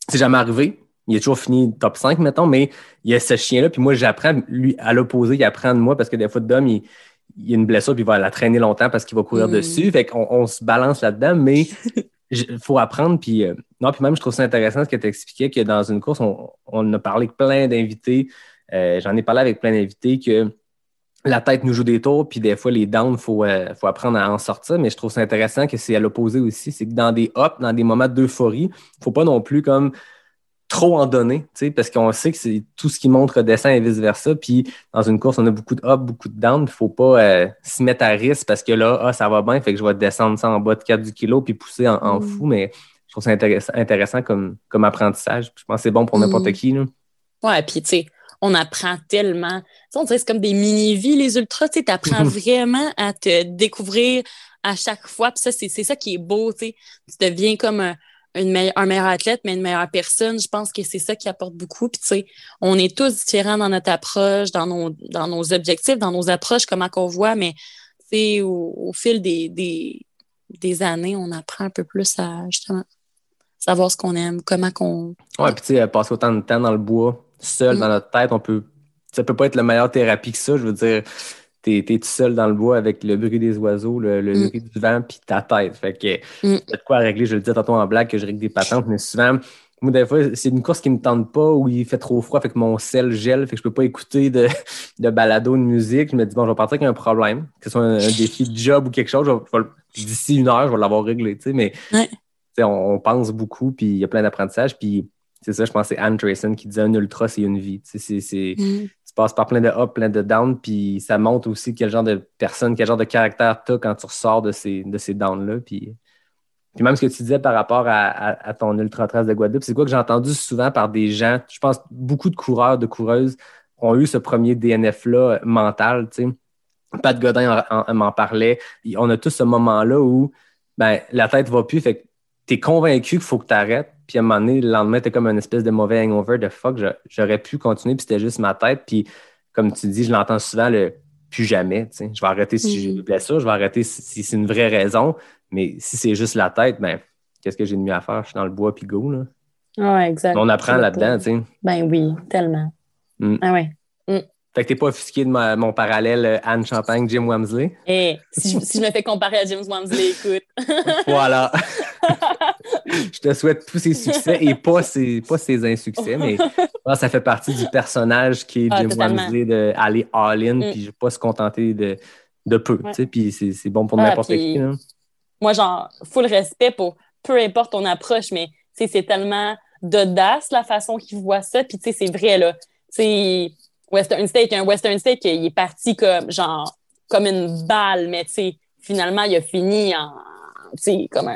C'est jamais arrivé, il a toujours fini top 5, mettons, mais il y a ce chien-là, puis moi, j'apprends, lui, à l'opposé, il apprend de moi, parce que des fois, Dom, il il a une blessure, puis il va la traîner longtemps parce qu'il va courir mm. dessus. Fait qu'on on se balance là-dedans, mais il faut apprendre. Puis, euh, non, puis même, je trouve ça intéressant ce que tu expliquais, que dans une course, on, a parlé avec plein d'invités. Euh, j'en ai parlé avec plein d'invités que la tête nous joue des tours, puis des fois, les downs, il faut, euh, faut apprendre à en sortir. Mais je trouve ça intéressant que c'est à l'opposé aussi. C'est que dans des ups, dans des moments d'euphorie, il ne faut pas non plus comme trop en donner, parce qu'on sait que c'est tout ce qui montre descend et vice-versa. Puis dans une course, on a beaucoup de up, beaucoup de down. Il ne faut pas euh, se mettre à risque parce que là, ah, ça va bien, fait que je vais descendre ça en bas de 4 du kilo puis pousser en, mm. fou. Mais je trouve ça intéressant, intéressant comme, comme apprentissage. Je pense que c'est bon pour mm. n'importe qui. Là.
Ouais, puis tu sais, on apprend tellement. on dirait c'est comme des mini-vies, les ultras. Tu apprends vraiment à te découvrir à chaque fois. Puis ça, c'est ça qui est beau. Tu deviens comme un une un meilleur athlète, mais une meilleure personne. Je pense que c'est ça qui apporte beaucoup. Puis, tu sais, on est tous différents dans notre approche, dans nos, dans nos objectifs, dans nos approches, comment qu'on voit, mais au, au fil des, des, des, années, on apprend un peu plus à justement savoir ce qu'on aime, comment qu'on.
Ouais, puis tu sais, passer autant de temps dans le bois, seul, mm. dans notre tête, on peut. Ça peut pas être la meilleure thérapie que ça. Je veux dire, t'es es tout seul dans le bois avec le bruit des oiseaux, le, mm. bruit du vent, puis ta tête. Fait que mm. de quoi régler. Je le disais tantôt en blague que je règle des patentes, mais souvent, moi, des fois, c'est une course qui me tente pas où il fait trop froid, fait que mon sel gèle, fait que je peux pas écouter de, de balado, de musique. Je me dis, bon, je vais partir avec un problème, que ce soit un, défi de job ou quelque chose, d'ici une heure, je vais l'avoir réglé, tu sais, mais on, pense beaucoup, puis il y a plein d'apprentissages, puis c'est ça, je pense que c'est Anne Trayson qui disait un ultra, c'est une vie. C'est, mm tu passes par plein de up, plein de down, puis ça montre aussi quel genre de personne, quel genre de caractère tu as quand tu ressors de ces, de ces downs-là. Puis, puis même ce que tu disais par rapport à, ton ultra trace de Guadeloupe, c'est quoi que j'ai entendu souvent par des gens, je pense beaucoup de coureurs, de coureuses ont eu ce premier DNF-là mental, tu sais. Pat Godin m'en parlait. On a tous ce moment-là où ben, la tête va plus, fait que tu es convaincu qu'il faut que tu arrêtes, puis à un moment donné, le lendemain, t'es comme une espèce de mauvais hangover de fuck, j'aurais pu continuer, puis c'était juste ma tête. Puis comme tu dis, je l'entends souvent, le plus jamais. Je vais arrêter si j'ai une mm-hmm. blessure, je vais arrêter si, c'est une vraie raison. Mais si c'est juste la tête, ben qu'est-ce que j'ai de mieux à faire? Je suis dans le bois puis go. Là.
Ouais, exact.
On apprend là-dedans, tu sais.
Ben oui, tellement.
Mm.
Ah ouais.
Fait que t'es pas offusqué de ma- mon parallèle euh, Anne Champagne, Jim Wamsley?
Et si je, si je me fais comparer à James Wamsley, écoute.
Voilà. je te souhaite tous ses succès et pas ses, pas ses insuccès, mais ça fait partie du personnage qui est
Ah.
Wamsley d'aller all-in
Mm.
puis pas se contenter de, de peu.
Ouais.
Puis c'est c'est bon pour
Ah,
n'importe qui. là.
Moi, genre, full respect pour peu importe ton approche, mais c'est tellement d'audace la façon qu'il voit ça. Puis, tu sais, c'est vrai, là. Western Steak, un Western Steak, il est parti comme, genre, comme une balle, mais tu sais, finalement, il a fini en, sais, comme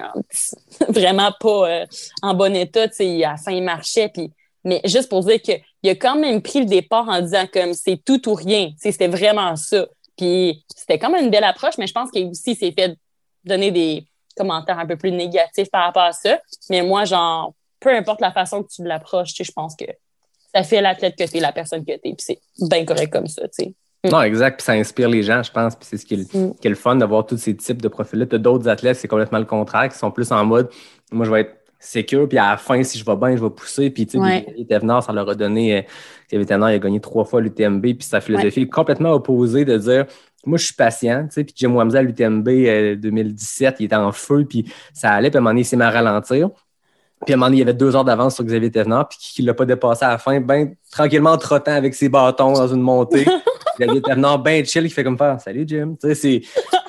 vraiment pas euh, en bon état, tu sais, à il marchait, puis, mais juste pour dire qu'il a quand même pris le départ en disant comme c'est tout ou rien, c'était vraiment ça. Puis c'était comme une belle approche, mais je pense qu'il aussi s'est fait donner des commentaires un peu plus négatifs par rapport à ça. Mais moi, genre, peu importe la façon que tu l'approches, je pense que ça fait l'athlète que t'es, la personne que t'es, puis c'est bien correct comme ça, tu sais. Mm.
Non, exact. Puis ça inspire les gens, je pense. Puis c'est ce qui est, le,
Mm.
qui est le fun d'avoir tous ces types de profils-là. Tu as d'autres athlètes, c'est complètement le contraire, qui sont plus en mode moi, je vais être sécure, puis à la fin, si je vais bien, je vais pousser. Puis, tu sais,
Ouais.
Ça leur a donné. euh, Xavier Thévenard, il a gagné trois fois l'UTMB, puis sa philosophie est complètement opposée de dire moi, je suis patient, tu sais. Puis Jim Wamsley à l'UTMB euh, 2017, il était en feu, puis ça allait, puis à un moment donné, il s'est mis à ralentir. Puis à un moment donné, il y avait deux heures d'avance sur Xavier Thévenard, puis qui ne l'a pas dépassé à la fin, ben tranquillement en trottant avec ses bâtons dans une montée. Xavier Thévenard, ben chill, qui fait comme faire Salut Jim. Tu sais, c'est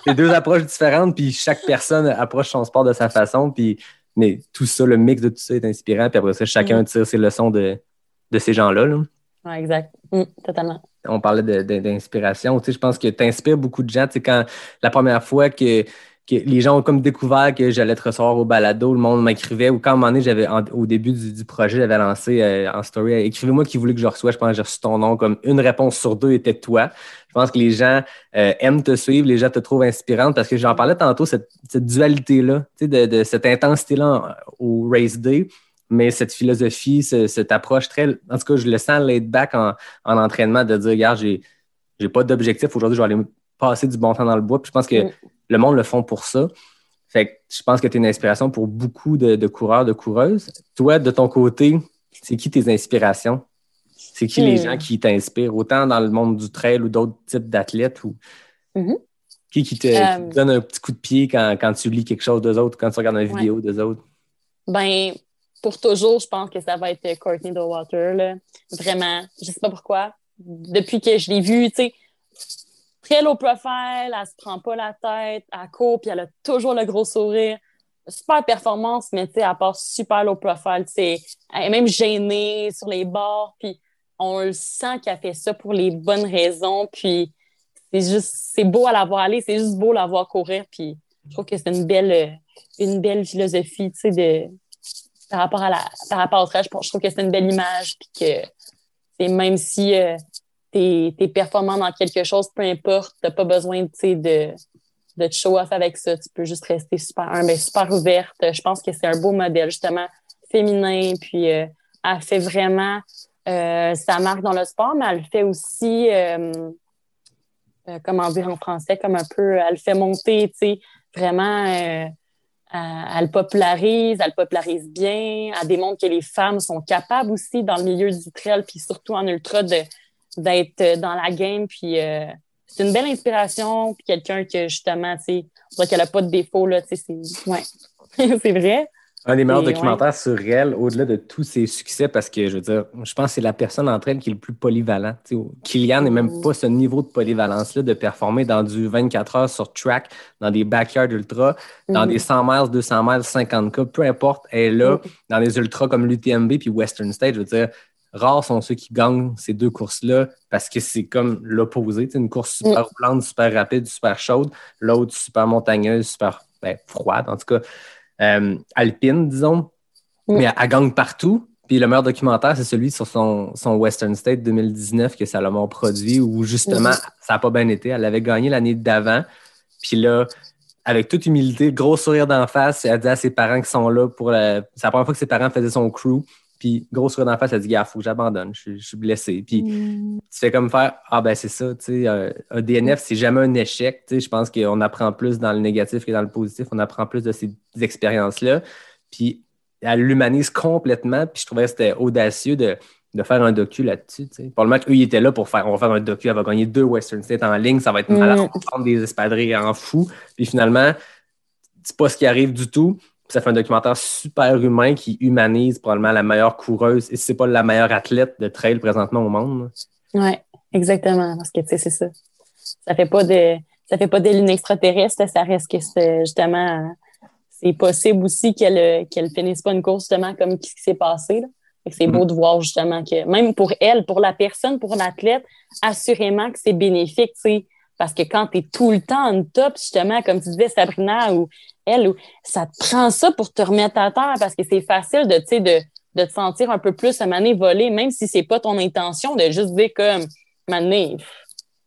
c'est deux approches différentes, puis chaque personne approche son sport de sa façon, puis mais tout ça, le mix de tout ça est inspirant, puis après ça, chacun tire ses leçons de, de ces gens-là. là.
Ouais, exact. Mm, totalement.
On parlait de- de- d'inspiration. Tu sais, je pense que tu inspires beaucoup de gens. Tu sais, quand la première fois que, que les gens ont comme découvert que j'allais te recevoir au balado, le monde m'écrivait, ou quand à un j'avais au début du, du projet, j'avais lancé euh, en story, euh, écrivez-moi qui voulait que je reçoive. Je pense que j'ai reçu ton nom, comme une réponse sur deux était toi. Je pense que les gens euh, aiment te suivre, les gens te trouvent inspirante parce que j'en parlais tantôt, cette, cette dualité-là, de, de cette intensité-là en- au race day, mais cette philosophie, ce- cette approche très, en tout cas, je le sens laid back en, en entraînement de dire, regarde, j'ai, j'ai pas d'objectif aujourd'hui, je vais aller passer du bon temps dans le bois. Puis je pense que
Mm.
Le monde le font pour ça. Fait que je pense que tu es une inspiration pour beaucoup de, de coureurs, de coureuses. Toi, de ton côté, c'est qui tes inspirations? C'est qui les
Mm.
gens qui t'inspirent, autant dans le monde du trail ou d'autres types d'athlètes? Ou...
Mhm.
Qui, qui te,
Euh,
qui te donne un petit coup de pied quand, quand tu lis quelque chose d'eux autres, quand tu regardes une
Ouais.
vidéo d'eux autres?
Ben, pour toujours, je pense que ça va être Courtney Dowater, là. Vraiment. Je sais pas pourquoi. Depuis que je l'ai vue, tu sais, très low profile, elle se prend pas la tête, elle court, puis elle a toujours le gros sourire. Super performance, mais tu sais, elle passe super low profile, tu sais. Elle est même gênée sur les bords, puis on le sent qu'elle fait ça pour les bonnes raisons, puis c'est juste, c'est beau à la voir aller, c'est juste beau la voir courir, puis je trouve que c'est une belle, une belle philosophie, tu sais, par rapport à la, par rapport au trash, je trouve que c'est une belle image, puis que même si euh, t'es es performant dans quelque chose, peu importe, t'as pas besoin, de, de te show off avec ça, tu peux juste rester super et super ouverte. Je pense que c'est un beau modèle, justement, féminin, puis euh, elle fait vraiment euh, sa marque dans le sport, mais elle fait aussi, euh, comment dire en français, comme un peu, elle fait monter, tu sais, vraiment, elle popularise, elle popularise bien, elle démontre que les femmes sont capables aussi dans le milieu du trail, puis surtout en ultra, de d'être dans la game, puis euh, c'est une belle inspiration, puis quelqu'un que justement, tu sais, qu'elle a pas de défaut, là, tu sais, c'est, ouais, vrai.
Un des meilleurs
Et
documentaires sur elle, au-delà de tous ses succès, parce que je veux dire, je pense que c'est la personne entre elles qui est le plus polyvalent. Tu sais, Kylian n'est même pas ce niveau de polyvalence-là de performer dans du 24 heures sur track, dans des backyard ultra, dans
Mhm.
des 100 miles, 200 miles, 50K, peu importe, elle est là,
Mm.
dans les ultras comme l'UTMB puis Western State. Je veux dire, rares sont ceux qui gagnent ces deux courses-là parce que c'est comme l'opposé. Sais, Une course super
Mm.
roulante, super rapide, super chaude, l'autre super montagneuse, super ben, froide, en tout cas, euh, alpine, disons.
Mm.
Mais elle, elle gagne partout. Puis le meilleur documentaire, c'est celui sur son, son Western State 2019 que Salomon produit, où justement, ça n'a pas bien été. Elle avait gagné l'année d'avant. Puis là, avec toute humilité, gros sourire d'en face, elle dit à ses parents qui sont là pour la. C'est la première fois que ses parents faisaient son crew. Puis gros sourire d'en face, elle dit Gars, faut que j'abandonne, je, suis- je suis blessé. Puis
Mm.
tu fais comme faire Ah ben c'est ça, tu sais, un DNF, c'est jamais un échec. Tu sais, je pense qu'on apprend plus dans le négatif que dans le positif. On apprend plus de ces expériences-là. Puis elle l'humanise complètement. Puis je trouvais que c'était audacieux de, de faire un docu là-dessus. Pour le match, eux, ils étaient là pour faire, on va faire un docu, elle va gagner deux Western States en ligne, ça va être malade, on va prendre des espadrilles en fou. Puis finalement, c'est pas ce qui arrive du tout. Ça fait un documentaire super humain qui humanise probablement la meilleure coureuse, et si c'est pas la meilleure athlète de trail présentement au monde.
Oui, exactement. Parce que, tu sais, c'est ça. Ça fait pas de, ça fait pas des extraterrestres, ça reste que c'est justement, c'est possible aussi qu'elle, qu'elle finisse pas une course justement comme ce qui s'est passé, là. C'est beau mm. de voir justement que même pour elle, pour la personne, pour l'athlète, assurément que c'est bénéfique, tu sais, parce que quand tu es tout le temps en top, justement, comme tu disais, Sabrina, ou elle, ou, ça te prend ça pour te remettre à terre parce que c'est facile de, de, de te sentir un peu plus à maner volé, même si c'est pas ton intention de juste dire comme maner,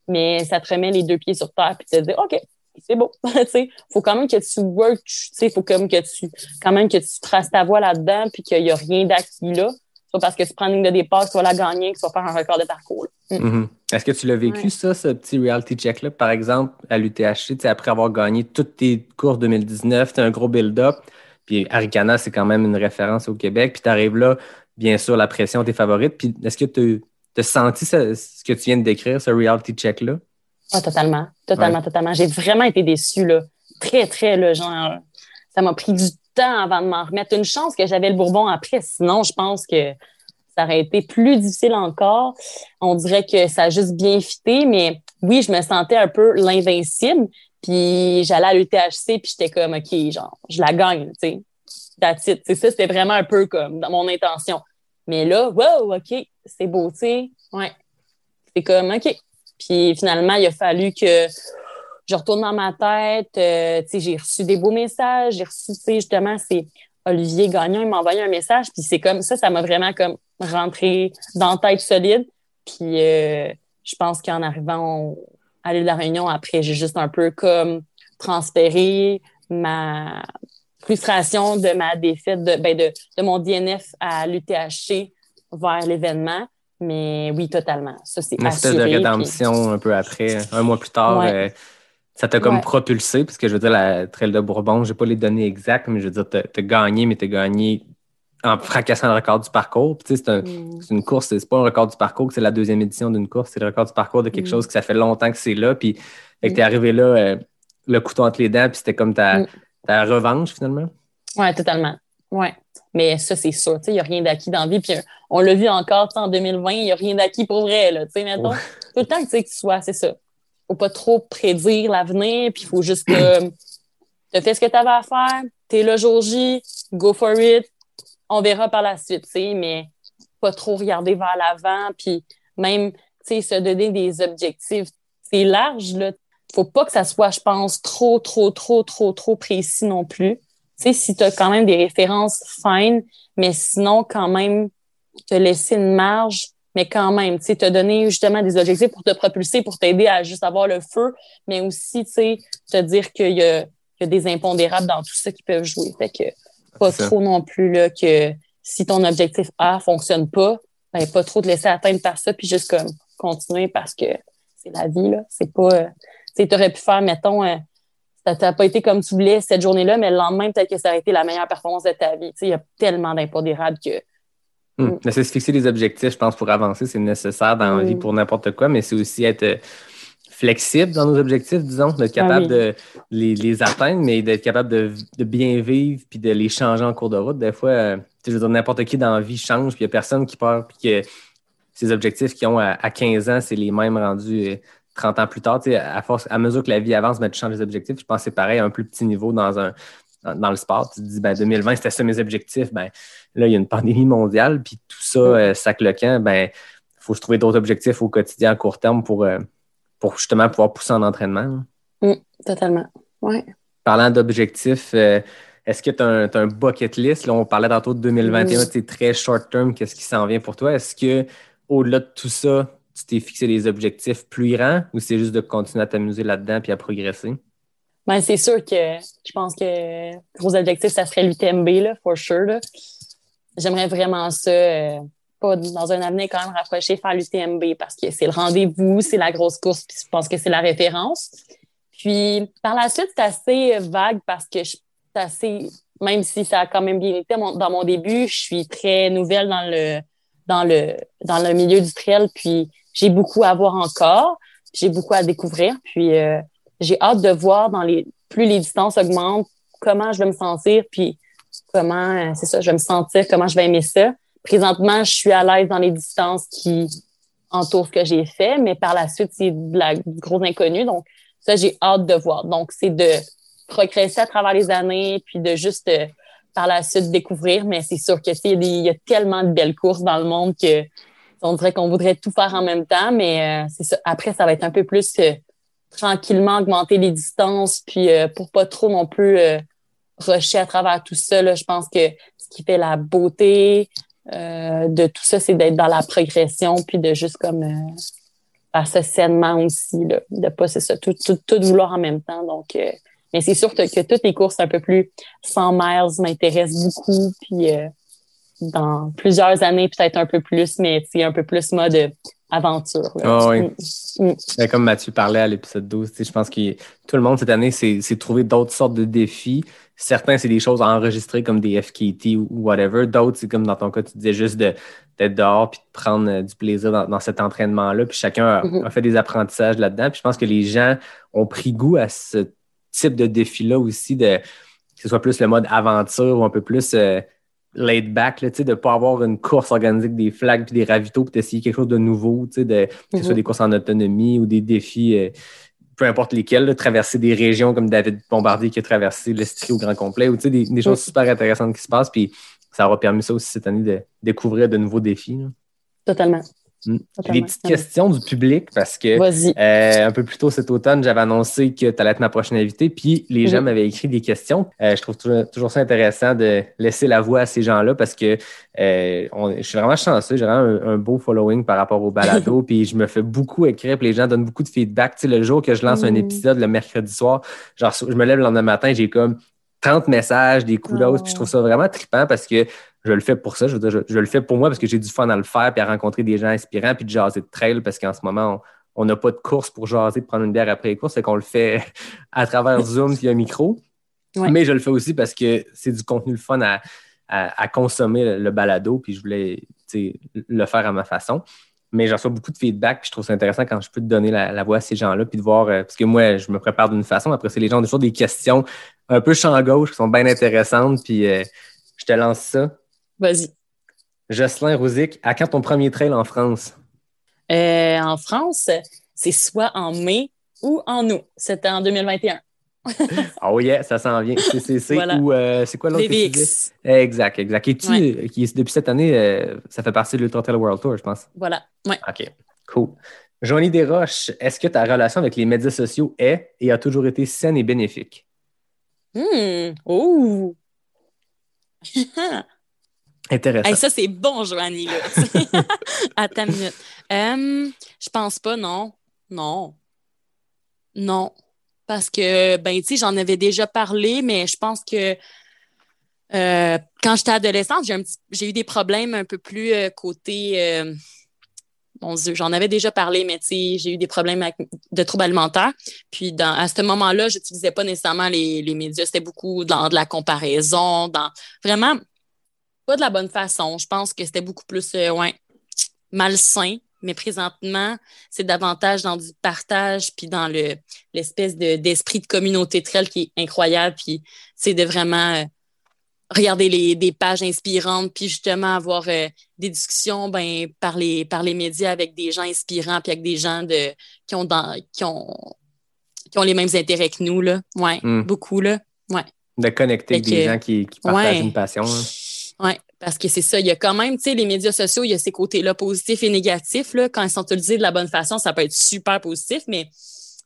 mais ça te remet les deux pieds sur terre puis te dire OK, c'est beau. sais, faut quand même que tu work, sais, faut comme que tu quand même que tu traces ta voie là-dedans puis qu'il y a rien d'acquis là soit parce que tu prends une ligne de départ, soit la gagner, soit faire un record de parcours.
Mm. Mm-hmm. Est-ce que tu l'as vécu, ça, ce petit reality check-là, par exemple, à l'UTHC, après avoir gagné toutes tes courses 2019, tu un gros build-up, puis Aricana, c'est quand même une référence au Québec, puis tu arrives là, bien sûr, la pression, tes favorites, puis est-ce que tu as senti ce, que tu viens de décrire, ce reality check-là?
Ah, totalement, totalement, totalement. J'ai vraiment été déçue, là. Très, très, le genre, ça m'a pris du avant de m'en remettre. Une chance que j'avais le Bourbon après, sinon je pense que ça aurait été plus difficile encore. On dirait que ça a juste bien fité, mais oui, je me sentais un peu l'invincible. Puis j'allais à l'UTHC, puis j'étais comme, OK, genre, je la gagne, tu sais. C'est ça, c'était vraiment un peu comme dans mon intention. Mais là, wow, OK, c'est beau, tu sais. Ouais. C'est comme, OK. Puis finalement, il a fallu que je retourne dans ma tête. Euh, j'ai reçu des beaux messages. J'ai reçu, justement, c'est Olivier Gagnon, il m'a envoyé un message. Puis c'est comme ça, ça m'a vraiment comme rentré dans la tête solide. Puis euh, je pense qu'en arrivant à l'île de la Réunion, après, j'ai juste un peu comme transféré ma frustration de ma défaite de, ben de, de mon DNF à l'UTHC vers l'événement. Mais oui, totalement. Ça, c'est
de rédemption un peu après, un mois plus tard. Euh, ça t'a comme propulsé, parce que je veux dire, la Trail de Bourbon, j'ai pas les données exactes, mais je veux dire, t'as as gagné, mais t'as gagné en fracassant le record du parcours. Puis, c'est un, mm. une course, c'est pas un record du parcours, c'est la deuxième édition d'une course, c'est le record du parcours de quelque mm. chose que ça fait longtemps que c'est là. Puis, que mm. t'es arrivé là, euh, le couteau entre les dents, puis c'était comme ta, ta revanche finalement?
Oui, totalement. Oui. Mais ça, c'est sûr. Il n'y a rien d'acquis dans la vie. Puis on l'a vu encore en 2020, il n'y a rien d'acquis pour vrai. Là, mettons, Tout le temps que tu sois, c'est ça faut pas trop prédire l'avenir, puis il faut juste que tu fais ce que tu avais à faire, tu es le jour J, go for it, on verra par la suite, mais pas trop regarder vers l'avant, puis même se donner des objectifs. C'est large, là. Faut pas que ça soit, je pense, trop, trop, trop, trop, trop précis non plus. sais, si tu as quand même des références fines, mais sinon, quand même, te laisser une marge mais quand même, tu sais, te donner justement des objectifs pour te propulser, pour t'aider à juste avoir le feu, mais aussi, tu sais, te dire qu'il y, a, des impondérables dans tout ça qui peuvent jouer. Fait que pas trop non plus là, que si ton objectif A fonctionne pas, ben, pas trop te laisser atteindre par ça, puis juste comme continuer parce que c'est la vie, là. C'est pas. Euh, tu sais, aurais pu faire, mettons, euh, ça n'a pas été comme tu voulais cette journée-là, mais le lendemain, peut-être que ça aurait été la meilleure performance de ta vie. Tu sais, il y a tellement d'impondérables que
Hmm. Mais c'est se fixer des objectifs, je pense, pour avancer, c'est nécessaire dans la vie pour n'importe quoi, mais c'est aussi être euh, flexible dans nos objectifs, disons, d'être ah capable de les, atteindre, mais d'être capable de, bien vivre puis de les changer en cours de route. Des fois, euh, je veux dire, n'importe qui dans la vie change, puis il n'y a personne qui part, puis que ces objectifs qu'ils ont à, 15 ans, c'est les mêmes rendus 30 euh, ans plus tard. À, force, à mesure que la vie avance, ben, tu changes les objectifs. Je pense que c'est pareil à un plus petit niveau dans un, dans le sport. Tu te dis, ben, 2020, c'était ça mes objectifs. Ben, là, il y a une pandémie mondiale, puis tout ça, mm. euh, sac le camp, ben, il faut se trouver d'autres objectifs au quotidien, à court terme, pour, euh, pour justement pouvoir pousser en entraînement.
Mm, totalement. Ouais.
Parlant d'objectifs, euh, est-ce que tu as, un bucket list? Là, on parlait tantôt de 2021, c'est très short term, qu'est-ce qui s'en vient pour toi? Est-ce que au-delà de tout ça, tu t'es fixé des objectifs plus grands ou c'est juste de continuer à t'amuser là-dedans puis à progresser?
Ben, c'est sûr que je pense que gros objectif, ça serait l'UTMB, là, for sure. J'aimerais vraiment ça, euh, pas dans un avenir quand même rapproché, faire l'UTMB parce que c'est le rendez-vous, c'est la grosse course, puis je pense que c'est la référence. Puis par la suite, c'est assez vague parce que je, c'est assez même si ça a quand même bien été dans mon début, je suis très nouvelle dans le, dans le, dans le milieu du trail, puis j'ai beaucoup à voir encore, j'ai beaucoup à découvrir, puis euh, j'ai hâte de voir dans les, plus les distances augmentent, comment je vais me sentir, puis comment, euh, c'est ça, je vais me sentir, comment je vais aimer ça. Présentement, je suis à l'aise dans les distances qui entourent ce que j'ai fait, mais par la suite, c'est de la grosse inconnue. Donc, ça, j'ai hâte de voir. Donc, c'est de progresser à travers les années, puis de juste euh, par la suite découvrir. Mais c'est sûr que il y, a tellement de belles courses dans le monde que on dirait qu'on voudrait tout faire en même temps. Mais euh, c'est ça. Après, ça va être un peu plus tranquillement augmenter les distances, puis pour pas trop non plus rusher à travers tout ça. Là, je pense que ce qui fait la beauté de tout ça, c'est d'être dans la progression, puis de juste comme faire ça sainement aussi, là, de pas ça, tout, tout, tout, vouloir en même temps. Donc, mais c'est sûr que, toutes les courses un peu plus 100 miles m'intéressent beaucoup. Puis euh, dans plusieurs années, peut-être un peu plus, mais c'est un peu plus mode aventure.
Ah oui. Mm. Mm. Comme Mathieu parlait à l'épisode 12, je pense que tout le monde cette année s'est trouvé d'autres sortes de défis. Certains, c'est des choses enregistrées comme des FKT ou whatever. D'autres, c'est comme dans ton cas, tu disais juste d'être dehors puis de prendre euh, du plaisir dans, cet entraînement-là. Puis chacun mm-hmm. a, fait des apprentissages là-dedans. Puis je pense que les gens ont pris goût à ce type de défi-là aussi, de, que ce soit plus le mode aventure ou un peu plus euh, laid back, là, de ne pas avoir une course organisée avec des flags puis des ravitaux pour essayer quelque chose de nouveau, de, que ce soit mhm. des courses en autonomie ou des défis, euh, peu importe lesquels, traverser des régions comme David Bombardier qui a traversé l'Estrie au grand complet, ou des, des choses super intéressantes qui se passent. Puis ça aura permis ça aussi cette année de découvrir de nouveaux défis.
Totalement.
Hmm. Des petites questions du public parce que euh, un peu plus tôt cet automne, j'avais annoncé que tu allais être ma prochaine invitée, puis les gens mhm. m'avaient écrit des questions. Euh, je trouve toujours, ça intéressant de laisser la voix à ces gens-là parce que euh, je suis vraiment chanceux, j'ai vraiment un, beau following par rapport au balado, puis je me fais beaucoup écrire, puis les gens donnent beaucoup de feedback. Tu sais, le jour que je lance un mhm. épisode le mercredi soir, genre je me lève le lendemain matin, j'ai comme 30 messages, des coups d'os, puis je trouve ça vraiment trippant parce que je le fais pour ça. Je, je, le fais pour moi parce que j'ai du fun à le faire puis à rencontrer des gens inspirants puis de jaser de trail parce qu'en ce moment, on n'a pas de course pour jaser, de prendre une bière après les courses. C'est qu'on le fait à travers Zoom a un micro. Mais je le fais aussi parce que c'est du contenu le fun à, à, consommer le, balado puis je voulais le faire à ma façon. Mais j'en reçois beaucoup de feedback, puis je trouve ça intéressant quand je peux te donner la, voix à ces gens-là, puis de voir, euh, parce que moi, je me prépare d'une façon. Après, c'est les gens ont toujours des questions un peu champ gauche qui sont bien intéressantes, puis euh, je te lance ça.
Vas-y.
Jocelyn Rouzic, à quand ton premier trail en France?
Euh, en France, c'est soit en mai ou en août. C'était en 2021.
Oh yeah, ça s'en vient. CCC ou euh, c'est quoi l'autre?
VX.
Exact, exact. Et tu, qui, depuis cette année, euh, ça fait partie de l'Ultra Trail World Tour, je pense.
Voilà, ouais.
OK, cool. Joanie Desroches, est-ce que ta relation avec les médias sociaux est et a toujours été saine et bénéfique?
Hum, oh!
Intéressant.
ça, c'est bon, Joanie. Attends une minute. Euh, je pense pas, non. Non. Non. Parce que, ben, tu sais, j'en avais déjà parlé, mais je pense que euh, quand j'étais adolescente, j'ai eu des problèmes un peu plus euh, côté. Euh, bon Dieu, j'en avais déjà parlé, mais tu sais, j'ai eu des problèmes de troubles alimentaires. Puis à ce moment-là, je n'utilisais pas nécessairement les, les médias. C'était beaucoup dans de la comparaison, dans vraiment de la bonne façon. Je pense que c'était beaucoup plus euh, ouais, malsain. Mais présentement, c'est davantage dans du partage puis dans le l'espèce de, d'esprit de communauté trail qui est incroyable. Puis c'est de vraiment euh, regarder les, des pages inspirantes, puis justement avoir euh, des discussions ben, par, les, par les médias avec des gens inspirants, puis avec des gens de, qui, ont dans, qui, ont, qui ont les mêmes intérêts que nous. Là. Ouais, hmm. beaucoup. Là. Ouais.
De connecter avec des gens qui, qui partagent une passion. Hein.
Oui, parce que c'est ça. Il y a quand même, tu sais, les médias sociaux, il y a ces côtés-là positifs et négatifs. Là. Quand ils sont utilisés de la bonne façon, ça peut être super positif, mais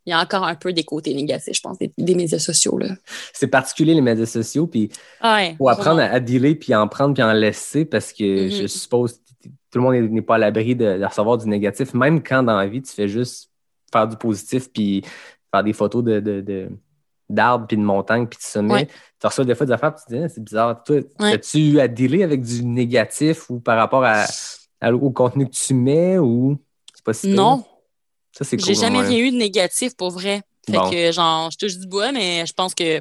il y a encore un peu des côtés négatifs, je pense, des, médias sociaux. Là.
C'est particulier, les médias sociaux, puis
il
faut apprendre à, dealer, puis en prendre, puis en laisser, parce que mm-hmm. je suppose que tout le monde n'est pas à l'abri de, recevoir du négatif, même quand dans la vie, tu fais juste faire du positif, puis faire des photos de d'arbres, puis de montagnes, puis de sommets. Tu reçois des fois des affaires, puis tu te dis, c'est bizarre. Toi, as-tu à dealer avec du négatif ou par rapport à, au contenu que tu mets ou c'est pas si
Non. Ça, c'est cool. J'ai jamais rien eu de négatif pour vrai. Fait que, genre, je touche du bois, mais je pense que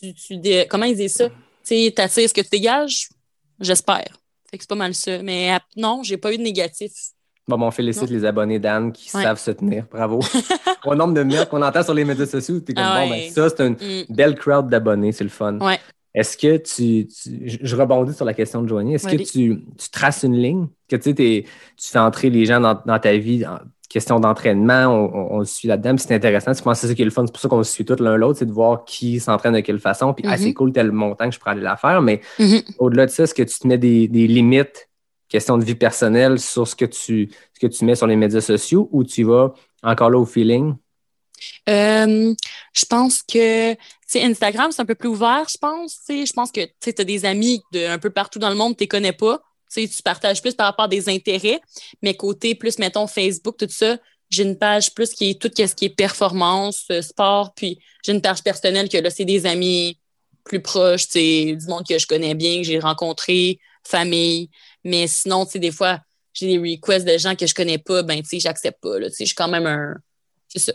tu, comment ils disent ça? Tu sais, t'attires ce que tu dégages, j'espère. Fait que c'est pas mal ça. Mais non, j'ai pas eu de négatif.
Bon, bon, on félicite
Non.
les abonnés d'Anne qui
Ouais.
savent se tenir. Bravo. Au nombre de mails qu'on entend sur les médias sociaux, t'es comme,
Ah
bon, ben, ça, c'est une
Mm.
belle crowd d'abonnés, c'est le fun.
Ouais.
Est-ce que tu, tu- je- Je rebondis sur la question de Joanie. Est-ce que tu, tu traces une ligne? Que tu sais, tu fais entrer les gens dans, dans ta vie en question d'entraînement, on, on- suit là-dedans, c'est intéressant. Tu penses que c'est ça qui est le fun, c'est pour ça qu'on se suit tous l'un l'autre, c'est de voir qui s'entraîne de quelle façon, puis ah, c'est cool, tel montant que je pourrais aller la faire, mais
Mhm.
au-delà de ça, est-ce que tu te mets des, des limites, question de vie personnelle, sur ce que tu, ce que tu mets sur les médias sociaux ou tu vas encore là au feeling?
Euh, je pense que Instagram, c'est un peu plus ouvert, je pense. Je pense que tu as des amis de un peu partout dans le monde, tu ne connais pas. Tu partages plus par rapport à des intérêts, mais côté plus, mettons, Facebook, tout ça, j'ai une page plus qui est tout ce qui est performance, euh, sport, puis j'ai une page personnelle que là, c'est des amis plus proches, du monde que je connais bien, que j'ai rencontré, famille. Mais sinon, tu sais, des fois, j'ai des requests de gens que je connais pas, ben, tu sais, j'accepte pas, là. Tu sais, j'ai quand même un. C'est ça.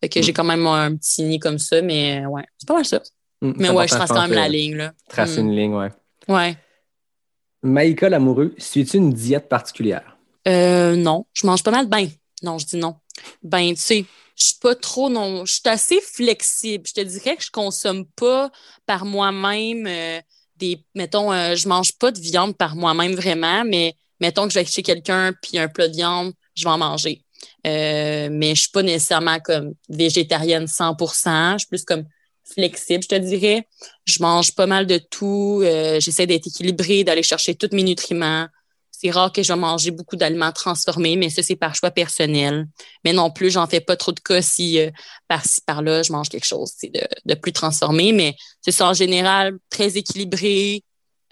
Fait que j'ai quand même un petit nid comme ça, mais euh, ouais, c'est pas mal ça.
Hum,
Mais ouais, je trace quand même la ligne, là.
Tracer
Mm.
une ligne, ouais.
Ouais.
Maïka l'amoureux, suis-tu une diète particulière?
Euh, non, je mange pas mal. Ben, non, je dis non. Ben, tu sais, je suis pas trop, non, je suis assez flexible. Je te dirais que je consomme pas par moi-même euh, des, mettons, euh, je mange pas de viande par moi-même vraiment, mais mettons que je vais chez quelqu'un puis un plat de viande, je vais en manger. Euh, mais je suis pas nécessairement comme végétarienne 100%. Je suis plus comme flexible, je te dirais. Je mange pas mal de tout. Euh, J'essaie d'être équilibrée, d'aller chercher tous mes nutriments. C'est rare que je vais manger beaucoup d'aliments transformés, mais ça, c'est par choix personnel. Mais non plus, j'en fais pas trop de cas si euh, par-ci, par-là, je mange quelque chose de, de plus transformé. Mais c'est ça, en général, très équilibré.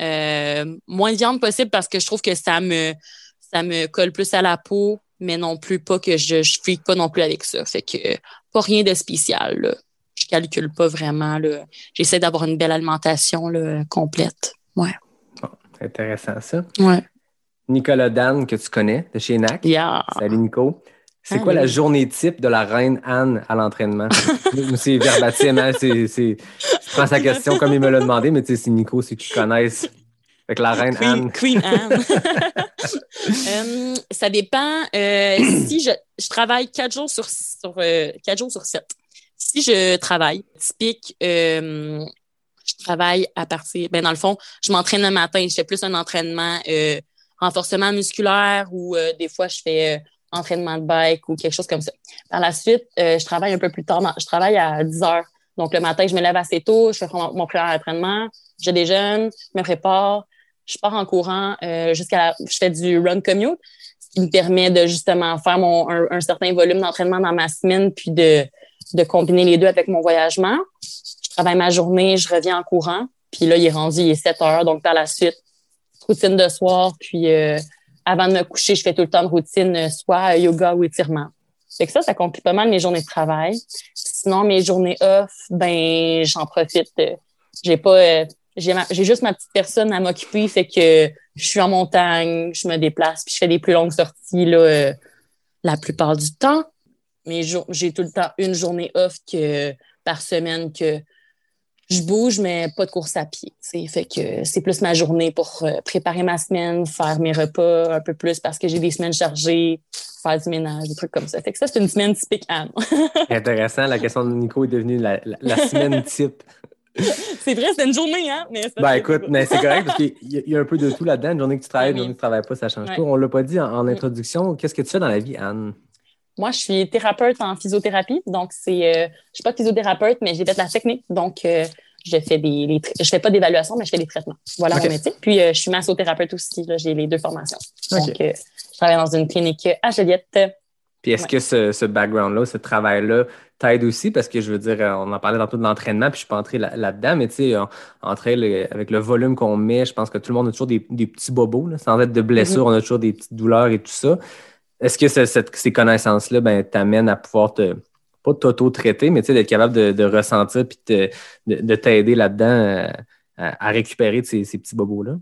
Euh, moins de viande possible parce que je trouve que ça me, ça me colle plus à la peau, mais non plus pas que je je freak pas non plus avec ça. Fait que euh, pas rien de spécial. Là. Je calcule pas vraiment. J'essaie d'avoir une belle alimentation là, complète. Ouais.
C'est intéressant, ça.
Ouais.
Nicolas Dan, que tu connais, de chez NAC.
Yeah.
Salut, Nico. C'est quoi la journée type de la reine Anne à l'entraînement? C'est verbatim, hein? c'est, c'est- je prends sa question comme il me l'a demandé, mais tu sais, c'est Nico, c'est qu'ils connaissent. Fait que la reine
Queen,
Anne.
Queen Anne. Euh, ça dépend. Euh, si je, je travaille quatre jours sur, sur euh, quatre jours sur sept. Si je travaille, typique, euh, je travaille à partir. Ben dans le fond, je m'entraîne le matin. Je fais plus un entraînement renforcement musculaire ou euh, des fois je fais euh, entraînement de bike ou quelque chose comme ça. Par la suite, euh, je travaille un peu plus tard. Je travaille à 10 heures. Donc le matin, je me lève assez tôt. Je fais mon, mon premier entraînement. Je déjeune, je me prépare je pars en courant euh, jusqu'à je fais du run commute, ce qui me permet de justement faire mon, un, un certain volume d'entraînement dans ma semaine, puis de, de combiner les deux avec mon voyagement. Je travaille ma journée, je reviens en courant, puis là, il est rendu, il est 7 heures, donc par la suite, routine de soir, puis euh, avant de me coucher, je fais tout le temps de routine, euh, soit yoga ou étirement. Fait que ça, ça complique pas mal mes journées de travail. Sinon, mes journées off, ben, j'en profite. euh, j'ai pas, j'ai juste ma petite personne à m'occuper, fait que je suis en montagne, je me déplace, puis je fais des plus longues sorties là, la plupart du temps. Mais j'ai tout le temps une journée off que, par semaine que je bouge, mais pas de course à pied. Fait que c'est plus ma journée pour euh, préparer ma semaine, faire mes repas un peu plus parce que j'ai des semaines chargées, faire du ménage, des trucs comme ça. Fait que ça, c'est une semaine typique Anne.
Intéressant, la question de Nico est devenue la, la- la semaine type.
c'est vrai, c'est une journée, hein? Mais
Ben écoute, mais c'est correct parce qu'il y, a- il y a un peu de tout là-dedans. Une journée que tu travailles, une journée que tu travailles pas, ça change
Ouais.
pas. On l'a pas dit en, en introduction. Qu'est-ce que tu fais dans la vie, Anne?
Moi, je suis thérapeute en physiothérapie. Donc, c'est, euh, je suis pas physiothérapeute, mais j'ai fait la technique. Donc, euh, je fais des, les je fais pas d'évaluation, mais je fais des traitements. Voilà
Ok.
mon métier. Puis, euh, je suis massothérapeute aussi. J'ai les deux formations. Donc, euh, je travaille dans une clinique à Joliette.
Puis est-ce
Ouais.
que ce, ce background-là, ce travail-là t'aide aussi? Parce que je veux dire, on en parlait tantôt de l'entraînement, puis je suis pas entré là- là-dedans, mais tu sais, en- entre le- avec le volume qu'on met, je pense que tout le monde a toujours des, des petits bobos, là, sans être de blessures, on a toujours des petites douleurs et tout ça. Est-ce que ces connaissances-là ben, t'amènent à pouvoir te, pas t'auto-traiter, mais tu d'être capable de, ressentir puis de, de- de t'aider là-dedans euh, à, récupérer ces, petits bobos-là?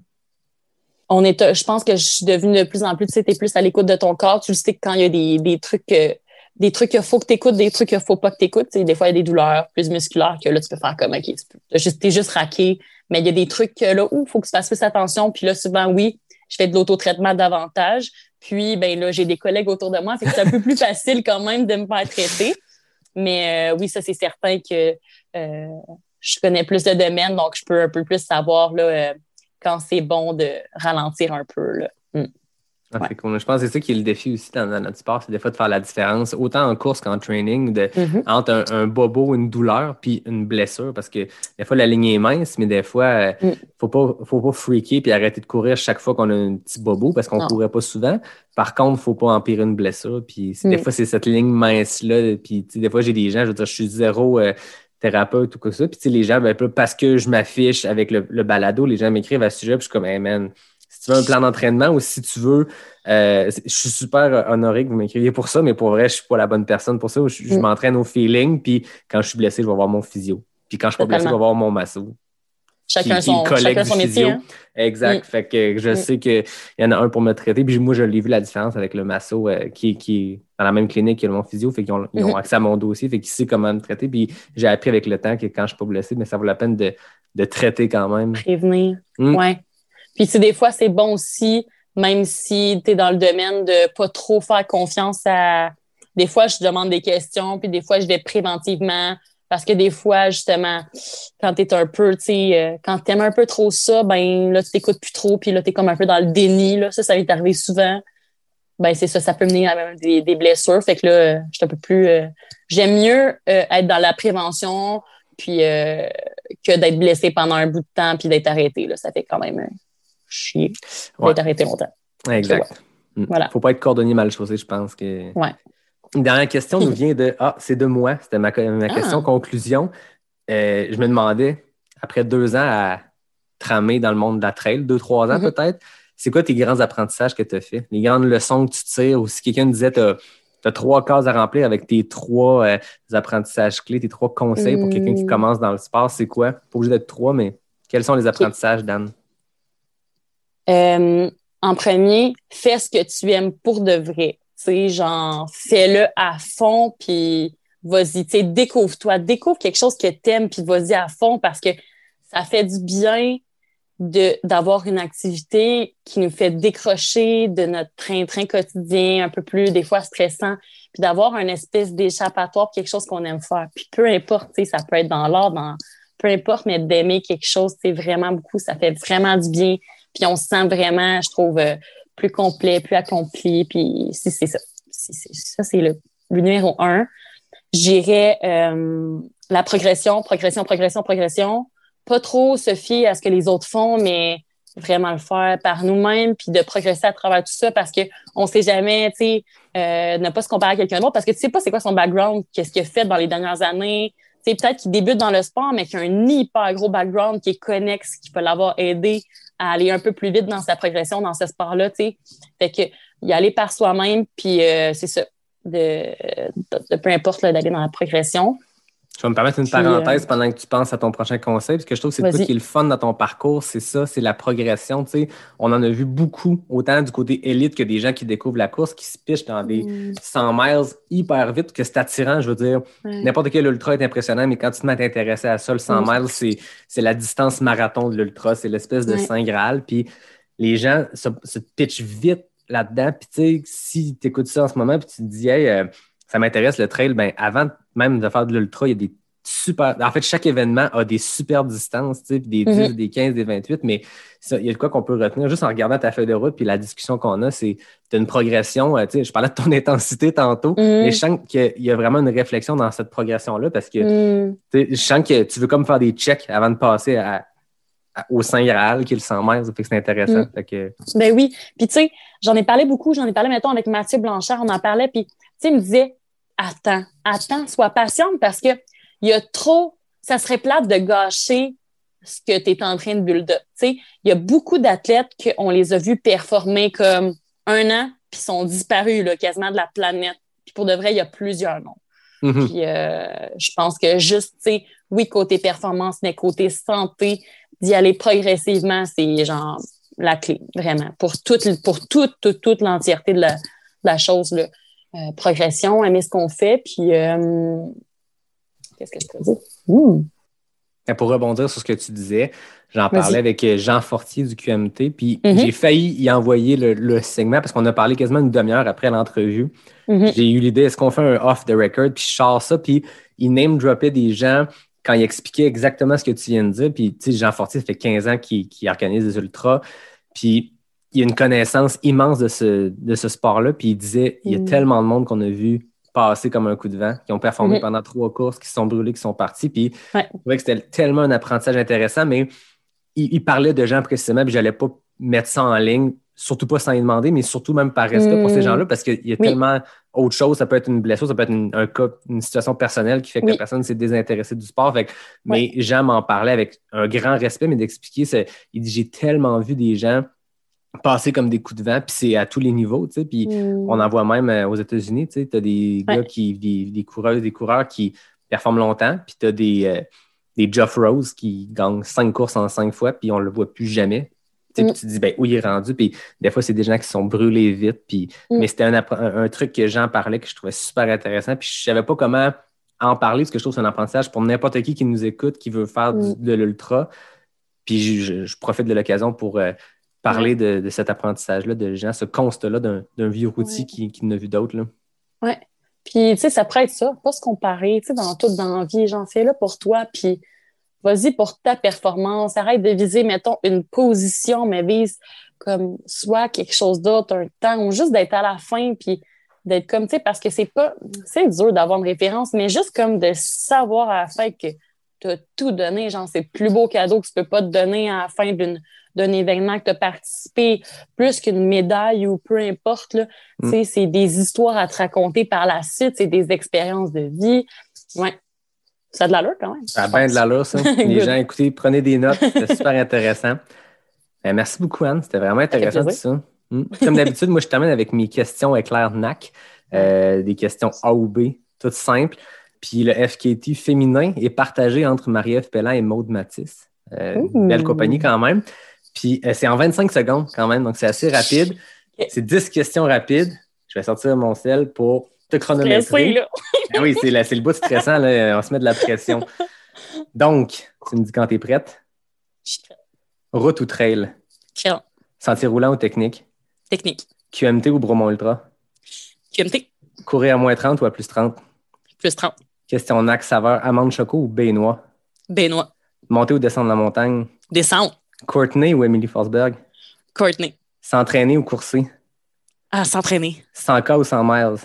On est, je pense que je suis devenue de plus en plus, tu sais, t'es plus à l'écoute de ton corps. Tu le sais que quand il y a des, trucs, euh, des trucs qu'il faut que t'écoutes, des trucs qu'il faut pas que tu sais, des fois, il y a des douleurs plus musculaires que là, tu peux faire comme, OK, tu t'es juste, juste raqué, Mais il y a des trucs là où il faut que tu fasses plus attention. Puis là, souvent, oui, je fais de l'autotraitement davantage. Puis, ben là, j'ai des collègues autour de moi. C'est un peu plus facile quand même de me faire traiter. Mais euh, oui, ça, c'est certain que euh, je connais plus de domaines, donc je peux un peu plus savoir là, euh, quand c'est bon de ralentir un peu. Là. Mm.
Ah, Je pense que c'est ça qui est le défi aussi dans, notre sport, c'est des fois de faire la différence, autant en course qu'en training, de,
Mm-hmm.
entre un, un, bobo, une douleur, puis une blessure, parce que des fois, la ligne est mince, mais des fois, il
Mm.
ne faut pas, faut pas freaker puis arrêter de courir chaque fois qu'on a un petit bobo, parce qu'on ne courait pas souvent. Par contre, il ne faut pas empirer une blessure, puis
Mm.
des fois, c'est cette ligne mince-là, puis des fois, j'ai des gens, je veux dire, je suis zéro... Euh, thérapeute ou quoi que ça. Puis, les gens, ben, parce que je m'affiche avec le, le, balado, les gens m'écrivent à ce sujet, puis je suis comme, hey man, tu veux un plan d'entraînement ou si tu veux, euh, je suis super honoré que vous m'écriviez pour ça, mais pour vrai, je suis pas la bonne personne pour ça. Je, je
Mm.
m'entraîne au feeling, puis quand je suis blessé, je vais voir mon physio. Puis quand je suis pas blessé, je vais voir mon masso.
Chacun son, chacun son métier. Hein?
Exact.
Mm.
Fait que je
Mm.
sais qu'il y en a un pour me traiter. Puis moi, je l'ai vu la différence avec le masso euh, qui, qui est dans la même clinique que mon physio. Fait qu'ils ont, ils ont
Mm-hmm.
accès à mon dossier. Fait qu'ils savent comment me traiter. Puis j'ai appris avec le temps que quand je suis pas blessé, mais ça vaut la peine de, de traiter quand même.
Prévenir.
Mm.
Ouais. Puis tu sais, des fois, c'est bon aussi, même si tu es dans le domaine de pas trop faire confiance à. Des fois, je demande des questions, puis des fois, je vais préventivement. Parce que des fois, justement, quand tu es un peu, tu sais, euh, quand tu aimes un peu trop ça, ben là, tu t'écoutes plus trop, puis là, tu es comme un peu dans le déni. Là. Ça, ça m'est arrivé souvent. Ben, c'est ça, ça peut mener à des, des blessures. Fait que là, euh, je suis un peu plus. Euh, J'aime mieux euh, être dans la prévention, puis euh, que d'être blessé pendant un bout de temps, puis d'être arrêté. Là. Ça fait quand même euh, chier d'être arrêté longtemps.
Exact.
Ouais. Voilà.
Faut pas être cordonnier mal chaussé, je pense que.
Ouais.
Une dernière question nous vient de Ah, c'est de moi. C'était ma, ma question
Ah.
conclusion. Euh, je me demandais, après deux ans à tramer dans le monde de la trail, deux, trois ans
Mhm.
peut-être, c'est quoi tes grands apprentissages que tu as fait? Les grandes leçons que tu tires, ou si quelqu'un disait tu as, trois cases à remplir avec tes trois euh, apprentissages clés, tes trois conseils pour quelqu'un qui
Mm.
commence dans le sport, c'est quoi? Pas obligé d'être trois, mais quels sont les apprentissages, Dan?
Euh, en premier, fais ce que tu aimes pour de vrai. Tu genre, fais-le à fond, puis vas-y, tu sais, découvre-toi, découvre quelque chose que t'aimes, puis vas-y à fond parce que ça fait du bien d'avoir une activité qui nous fait décrocher de notre train-train quotidien un peu plus des fois stressant puis d'avoir un espèce d'échappatoire quelque chose qu'on aime faire. Puis peu importe ça peut être dans l'art dans peu importe mais d'aimer quelque chose c'est vraiment beaucoup ça fait vraiment du bien puis on se sent vraiment je trouve euh, plus complet plus accompli. Puis c'est ça. C'est ça c'est le, le numéro un. J'irais euh, la progression progression progression progression. Pas trop se fier à ce que les autres font, mais vraiment le faire par nous-mêmes, puis de progresser à travers tout ça parce qu'on ne sait jamais, tu sais, euh, ne pas se comparer à quelqu'un d'autre parce que tu sais pas c'est quoi son background, qu'est-ce qu'il a fait dans les dernières années. Peut-être qu'il débute dans le sport, mais qu'il a un hyper gros background qui est connexe, qui peut l'avoir aidé à aller un peu plus vite dans sa progression dans ce sport-là, tu sais. Fait que y aller par soi-même, puis euh, c'est ça, de, peu importe d'aller dans la progression.
Je vais me permettre une
Puis,
parenthèse
euh,
pendant que tu penses à ton prochain conseil, parce que je trouve que c'est tout qui est le fun dans ton parcours, c'est ça, c'est la progression. Tu sais, on en a vu beaucoup, autant du côté élite que des gens qui découvrent la course, qui se pichent dans des
Mm.
100 miles hyper vite, que c'est attirant. Je veux dire, n'importe quel ultra est impressionnant, mais quand tu te mets à t'intéresser à ça, le 100
Mm.
miles, c'est, la distance marathon de l'ultra, c'est l'espèce de. Saint Graal. Puis les gens se, se pitchent vite là-dedans. Puis tu sais, si tu écoutes ça en ce moment, puis tu te dis, hey, euh, ça m'intéresse le trail, ben avant même de faire de l'ultra, il y a des super. En fait, chaque événement a des super distances, tu sais, puis des 10,
Mhm.
des 15, des 28, mais ça, il y a de quoi qu'on peut retenir juste en regardant ta feuille de route, puis la discussion qu'on a, c'est une progression. euh, tu sais, je parlais de ton intensité tantôt, mais je sens qu'il y a vraiment une réflexion dans cette progression-là parce que
Mm.
sais, je sens que tu veux comme faire des checks avant de passer à- au Saint Graal, qui est le 100 mètres. Ça fait que c'est intéressant. Fait que,
Ben oui. Puis tu sais, j'en ai parlé beaucoup, j'en ai parlé, mettons, avec Mathieu Blanchard, on en parlait, puis tu sais, il me disait, attends, attends, sois patiente parce que il y a trop, ça serait plate de gâcher ce que tu es en train de build up. Tu sais, il y a beaucoup d'athlètes qu'on les a vus performer comme un an, puis sont disparus là, quasiment de la planète. Puis pour de vrai, il y a plusieurs noms.
Mhm.
Puis euh, je pense que juste, tu sais, oui, côté performance, mais côté santé, d'y aller progressivement, c'est genre la clé, vraiment. Pour toute, pour toute, toute, toute l'entièreté de la, de la chose, là. Euh, progression, aimer ce qu'on fait, puis euh, qu'est-ce que je peux dire? Ouh.
Mais Pour rebondir sur ce que tu disais, j'en parlais avec euh, Jean Fortier du QMT, puis
Mhm.
j'ai failli y envoyer le, le segment parce qu'on a parlé quasiment une demi-heure après l'entrevue.
Mhm.
J'ai eu l'idée, est-ce qu'on fait un off the record, puis je sors ça, puis il name droppait des gens quand il expliquait exactement ce que tu viens de dire. Puis, tu sais, Jean Fortier, ça fait 15 ans qu'il qu'il organise des ultras, puis il a une connaissance immense de ce, de ce sport-là, puis il disait, il y a
Mm.
tellement de monde qu'on a vu passer comme un coup de vent, qui ont performé
Mhm.
pendant trois courses, qui se sont brûlés, qui sont partis, puis
Ouais.
je trouvais que c'était tellement un apprentissage intéressant, mais il, il parlait de gens précisément, puis j'allais pas mettre ça en ligne, surtout pas sans y demander, mais surtout même par respect pour ces
Mm.
gens-là, parce qu'il y a
Oui.
tellement autre chose. Ça peut être une blessure, ça peut être une, un cas, une situation personnelle qui fait que
Oui.
la personne s'est désintéressée du sport. Fait que- Mais Jean m'en parlait avec un grand respect, mais d'expliquer, il dit J'ai tellement vu des gens passer comme des coups de vent, puis c'est à tous les niveaux, tu sais, puis
Mm.
on en voit même euh, aux États-Unis, tu sais, as des
Ouais.
gars qui, des, des coureurs, des coureurs qui performent longtemps, puis tu as des, euh, des Geoff Rose qui gagnent cinq courses en cinq fois, puis on le voit plus jamais.
Mm.
puis tu te dis, ben, où il est rendu? Puis des fois, c'est des gens qui sont brûlés vite. Puis,
Mm.
Mais c'était un, un, truc que Jean parlait que je trouvais super intéressant. Puis je savais pas comment en parler, parce que je trouve que c'est un apprentissage pour n'importe qui qui nous écoute, qui veut faire du-
Mm.
de l'ultra. Puis je, je- je profite de l'occasion pour euh, parler de, de cet apprentissage-là, de Jean, ce constat-là d'un vieux routier
Ouais.
qui, qui n'a vu d'autres.
Ouais. Puis, tu sais, ça pourrait être ça, pas se comparer, tu sais, dans tout, dans la vie, j'en fais là pour toi, puis vas-y pour ta performance, arrête de viser, mettons, une position, mais vise comme soit quelque chose d'autre, un temps, ou juste d'être à la fin, puis d'être comme, tu sais, parce que c'est pas, c'est dur d'avoir une référence, mais juste comme de savoir à la fin que tu as tout donné, genre, c'est le plus beau cadeau que tu peux pas te donner à la fin d'une d'un événement que tu as participé, plus qu'une médaille ou peu importe. Là.
Mm.
C'est des histoires à te raconter par la suite, c'est des expériences de vie. Ouais. Ça a de l'allure quand même.
Ça a bien de l'allure, ça. Les gens, écoutez, prenez des notes. C'était super intéressant. Ben, merci beaucoup, Anne. C'était vraiment intéressant tout ça. Mm. Comme d'habitude, moi, je termine avec mes questions éclair NAC. Euh, des questions A ou B, toutes simples. Puis le FKT féminin est partagé entre Marie-Ève Pellan et Maude Matisse. Euh, belle compagnie quand même. Puis euh, c'est en 25 secondes quand même, donc c'est assez rapide. C'est 10 questions rapides. Je vais sortir mon sel pour te chronométrer.
là.
Ah oui, c'est le bout stressant, là. on se met de la pression. Donc, tu me dis quand tu es prête.
Je suis prête.
Route ou trail?
Crème.
Sentier roulant ou technique?
Technique.
QMT ou Bromont Ultra?
QMT.
Courir à moins 30 ou à plus 30?
Plus 30.
Question NAC, saveur amande choco ou baie-noix?
Benoît.
Monter ou descendre la montagne?
Descendre.
Courtney ou Emily Forsberg?
Courtney.
S'entraîner ou courser?
À s'entraîner.
100K ou 100 miles?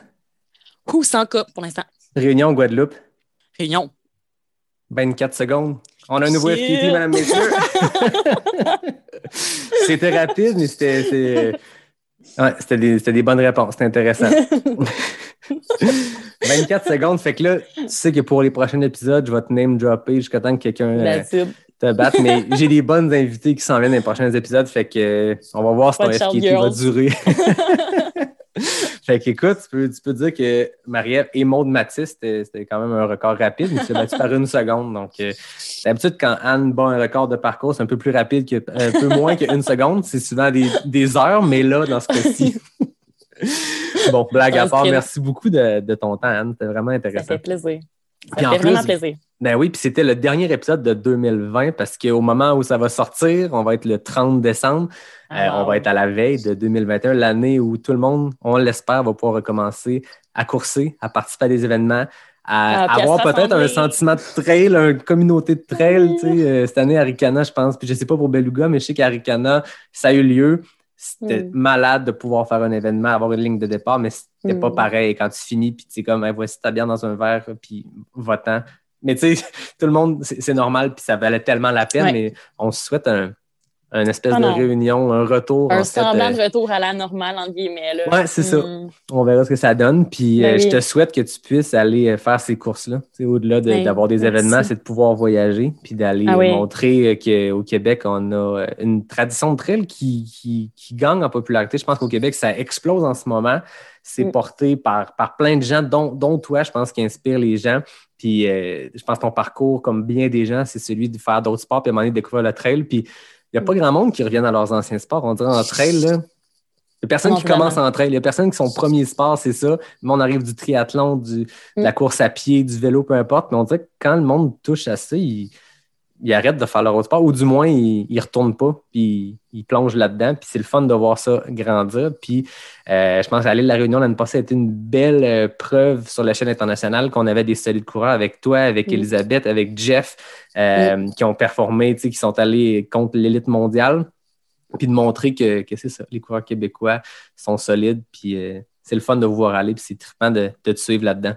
Ou sans cas pour l'instant.
Réunion ou Guadeloupe?
Réunion.
24 secondes. On a un nouveau. FKT, mesdames, messieurs. c'était rapide, mais c'était. Ouais, c'était des, des bonnes réponses. C'était intéressant. 24 secondes. Fait que là, tu sais que pour les prochains épisodes, je vais te name dropper jusqu'à temps que quelqu'un euh,
it.
Te batte. Mais j'ai des bonnes invités qui s'en viennent dans les prochains épisodes. Fait que euh, on va voir si ton FKT va durer. fait que écoute, tu peux, tu peux dire que Marie-Ève et Maude Matisse, c'était quand même un record rapide, mais tu battu par une seconde. Donc, euh, d'habitude, quand Anne bat un record de parcours, c'est un peu plus rapide que un peu moins qu'une seconde. C'est souvent des, des heures, mais là, dans ce cas-ci. bon, blague à part, merci beaucoup de, de ton temps, Anne. C'était vraiment
Ça
intéressant.
fait plaisir. Ça fait vraiment
plus,
plaisir.
Ben oui, puis c'était le dernier épisode de 2020 parce qu'au moment où ça va sortir, on va être le 30 décembre. Euh,
Ah,
on va être à la veille de 2021, l'année où tout le monde, on l'espère, va pouvoir recommencer à courser, à participer à des événements, à
Ah,
avoir peut-être un sentiment de trail, une communauté de trail.
Oui.
tu sais, euh, cette année, à Ricana, je pense, puis je sais pas pour Beluga, mais je sais qu'à Ricana, ça a eu lieu. C'était
Mm.
malade de pouvoir faire un événement, avoir une ligne de départ, mais c'était
Mm.
pas pareil quand tu finis, puis tu sais comme, Hey, voici ta bière dans un verre, puis va-t'en. Mais tu sais, tout le monde, c'est normal, puis ça valait tellement la peine,
Ouais.
mais on se souhaite un, un espèce
Ah
de réunion, un retour.
Un
en
semblant
euh,
de retour à la normale, entre guillemets. Là.
Ouais, c'est ça.
Mm.
on verra ce que ça donne. Puis
Ben
euh, je te souhaite que tu puisses aller euh, faire ces courses-là. Au-delà de-
Ben,
d'avoir des
merci.
événements, c'est de pouvoir voyager puis d'aller
Ah
euh,
oui.
montrer euh, qu'au Québec, on a euh, une tradition de trail qui, qui, qui gagne en popularité. Je pense qu'au Québec, ça explose en ce moment. C'est
Mm.
porté par, par plein de gens, dont, dont toi, je pense, qui inspire les gens. Puis euh, je pense que ton parcours, comme bien des gens, c'est celui de faire d'autres sports puis à un moment donné, de découvrir le trail. Puis il n'y a
Mm.
pas grand monde qui revienne à leurs anciens sports. On dirait en trail, là. Il n'y a personne qui commence en trail. Il n'y a personne qui son premier sport, c'est ça. Le monde arrive du triathlon, du, de la
Mm.
course à pied, du vélo, peu importe. Mais on dirait que quand le monde touche à ça, il ils arrêtent de faire leur autre sport, ou du moins, ils ne retournent pas, puis ils plongent là-dedans. Puis c'est le fun de voir ça grandir. Puis euh, je pense qu'aller de la Réunion l'année passée a été une belle euh, preuve sur la chaîne internationale qu'on avait des solides coureurs avec toi, avec Elisabeth, avec Jeff, euh, qui ont performé, qui sont allés contre l'élite mondiale. Puis de montrer que, c'est ça, les coureurs québécois sont solides. Puis c'est le fun de vous voir aller, puis c'est trippant de, de te suivre là-dedans.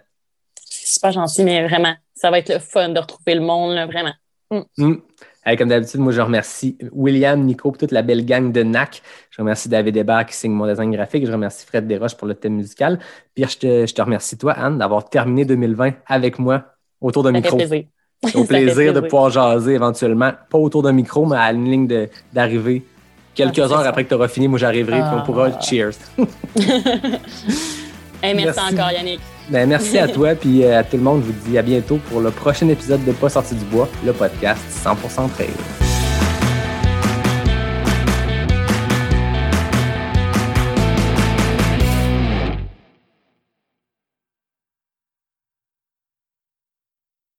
C'est super gentil, mais vraiment, ça va être le fun de retrouver le monde, là, vraiment.
Mm. Mm. comme d'habitude, moi, je remercie William, Nico, toute la belle gang de NAC. Je remercie David Hébert qui signe mon design graphique. Je remercie Fred Desroches pour le thème musical. Puis je te, je te remercie, toi, Anne, d'avoir terminé 2020 avec moi autour d'un micro.
Plaisir.
Au plaisir, de pouvoir jaser éventuellement, pas autour d'un micro, mais à une ligne d'arrivée. Quelques ah, heures après que tu auras fini, moi j'arriverai et on pourra ah. cheers.
merci, encore, Yannick.
Ben, merci à toi puis euh, à tout le monde. Je vous dis à bientôt pour le prochain épisode de Pas sorti du bois, le podcast 100% trail.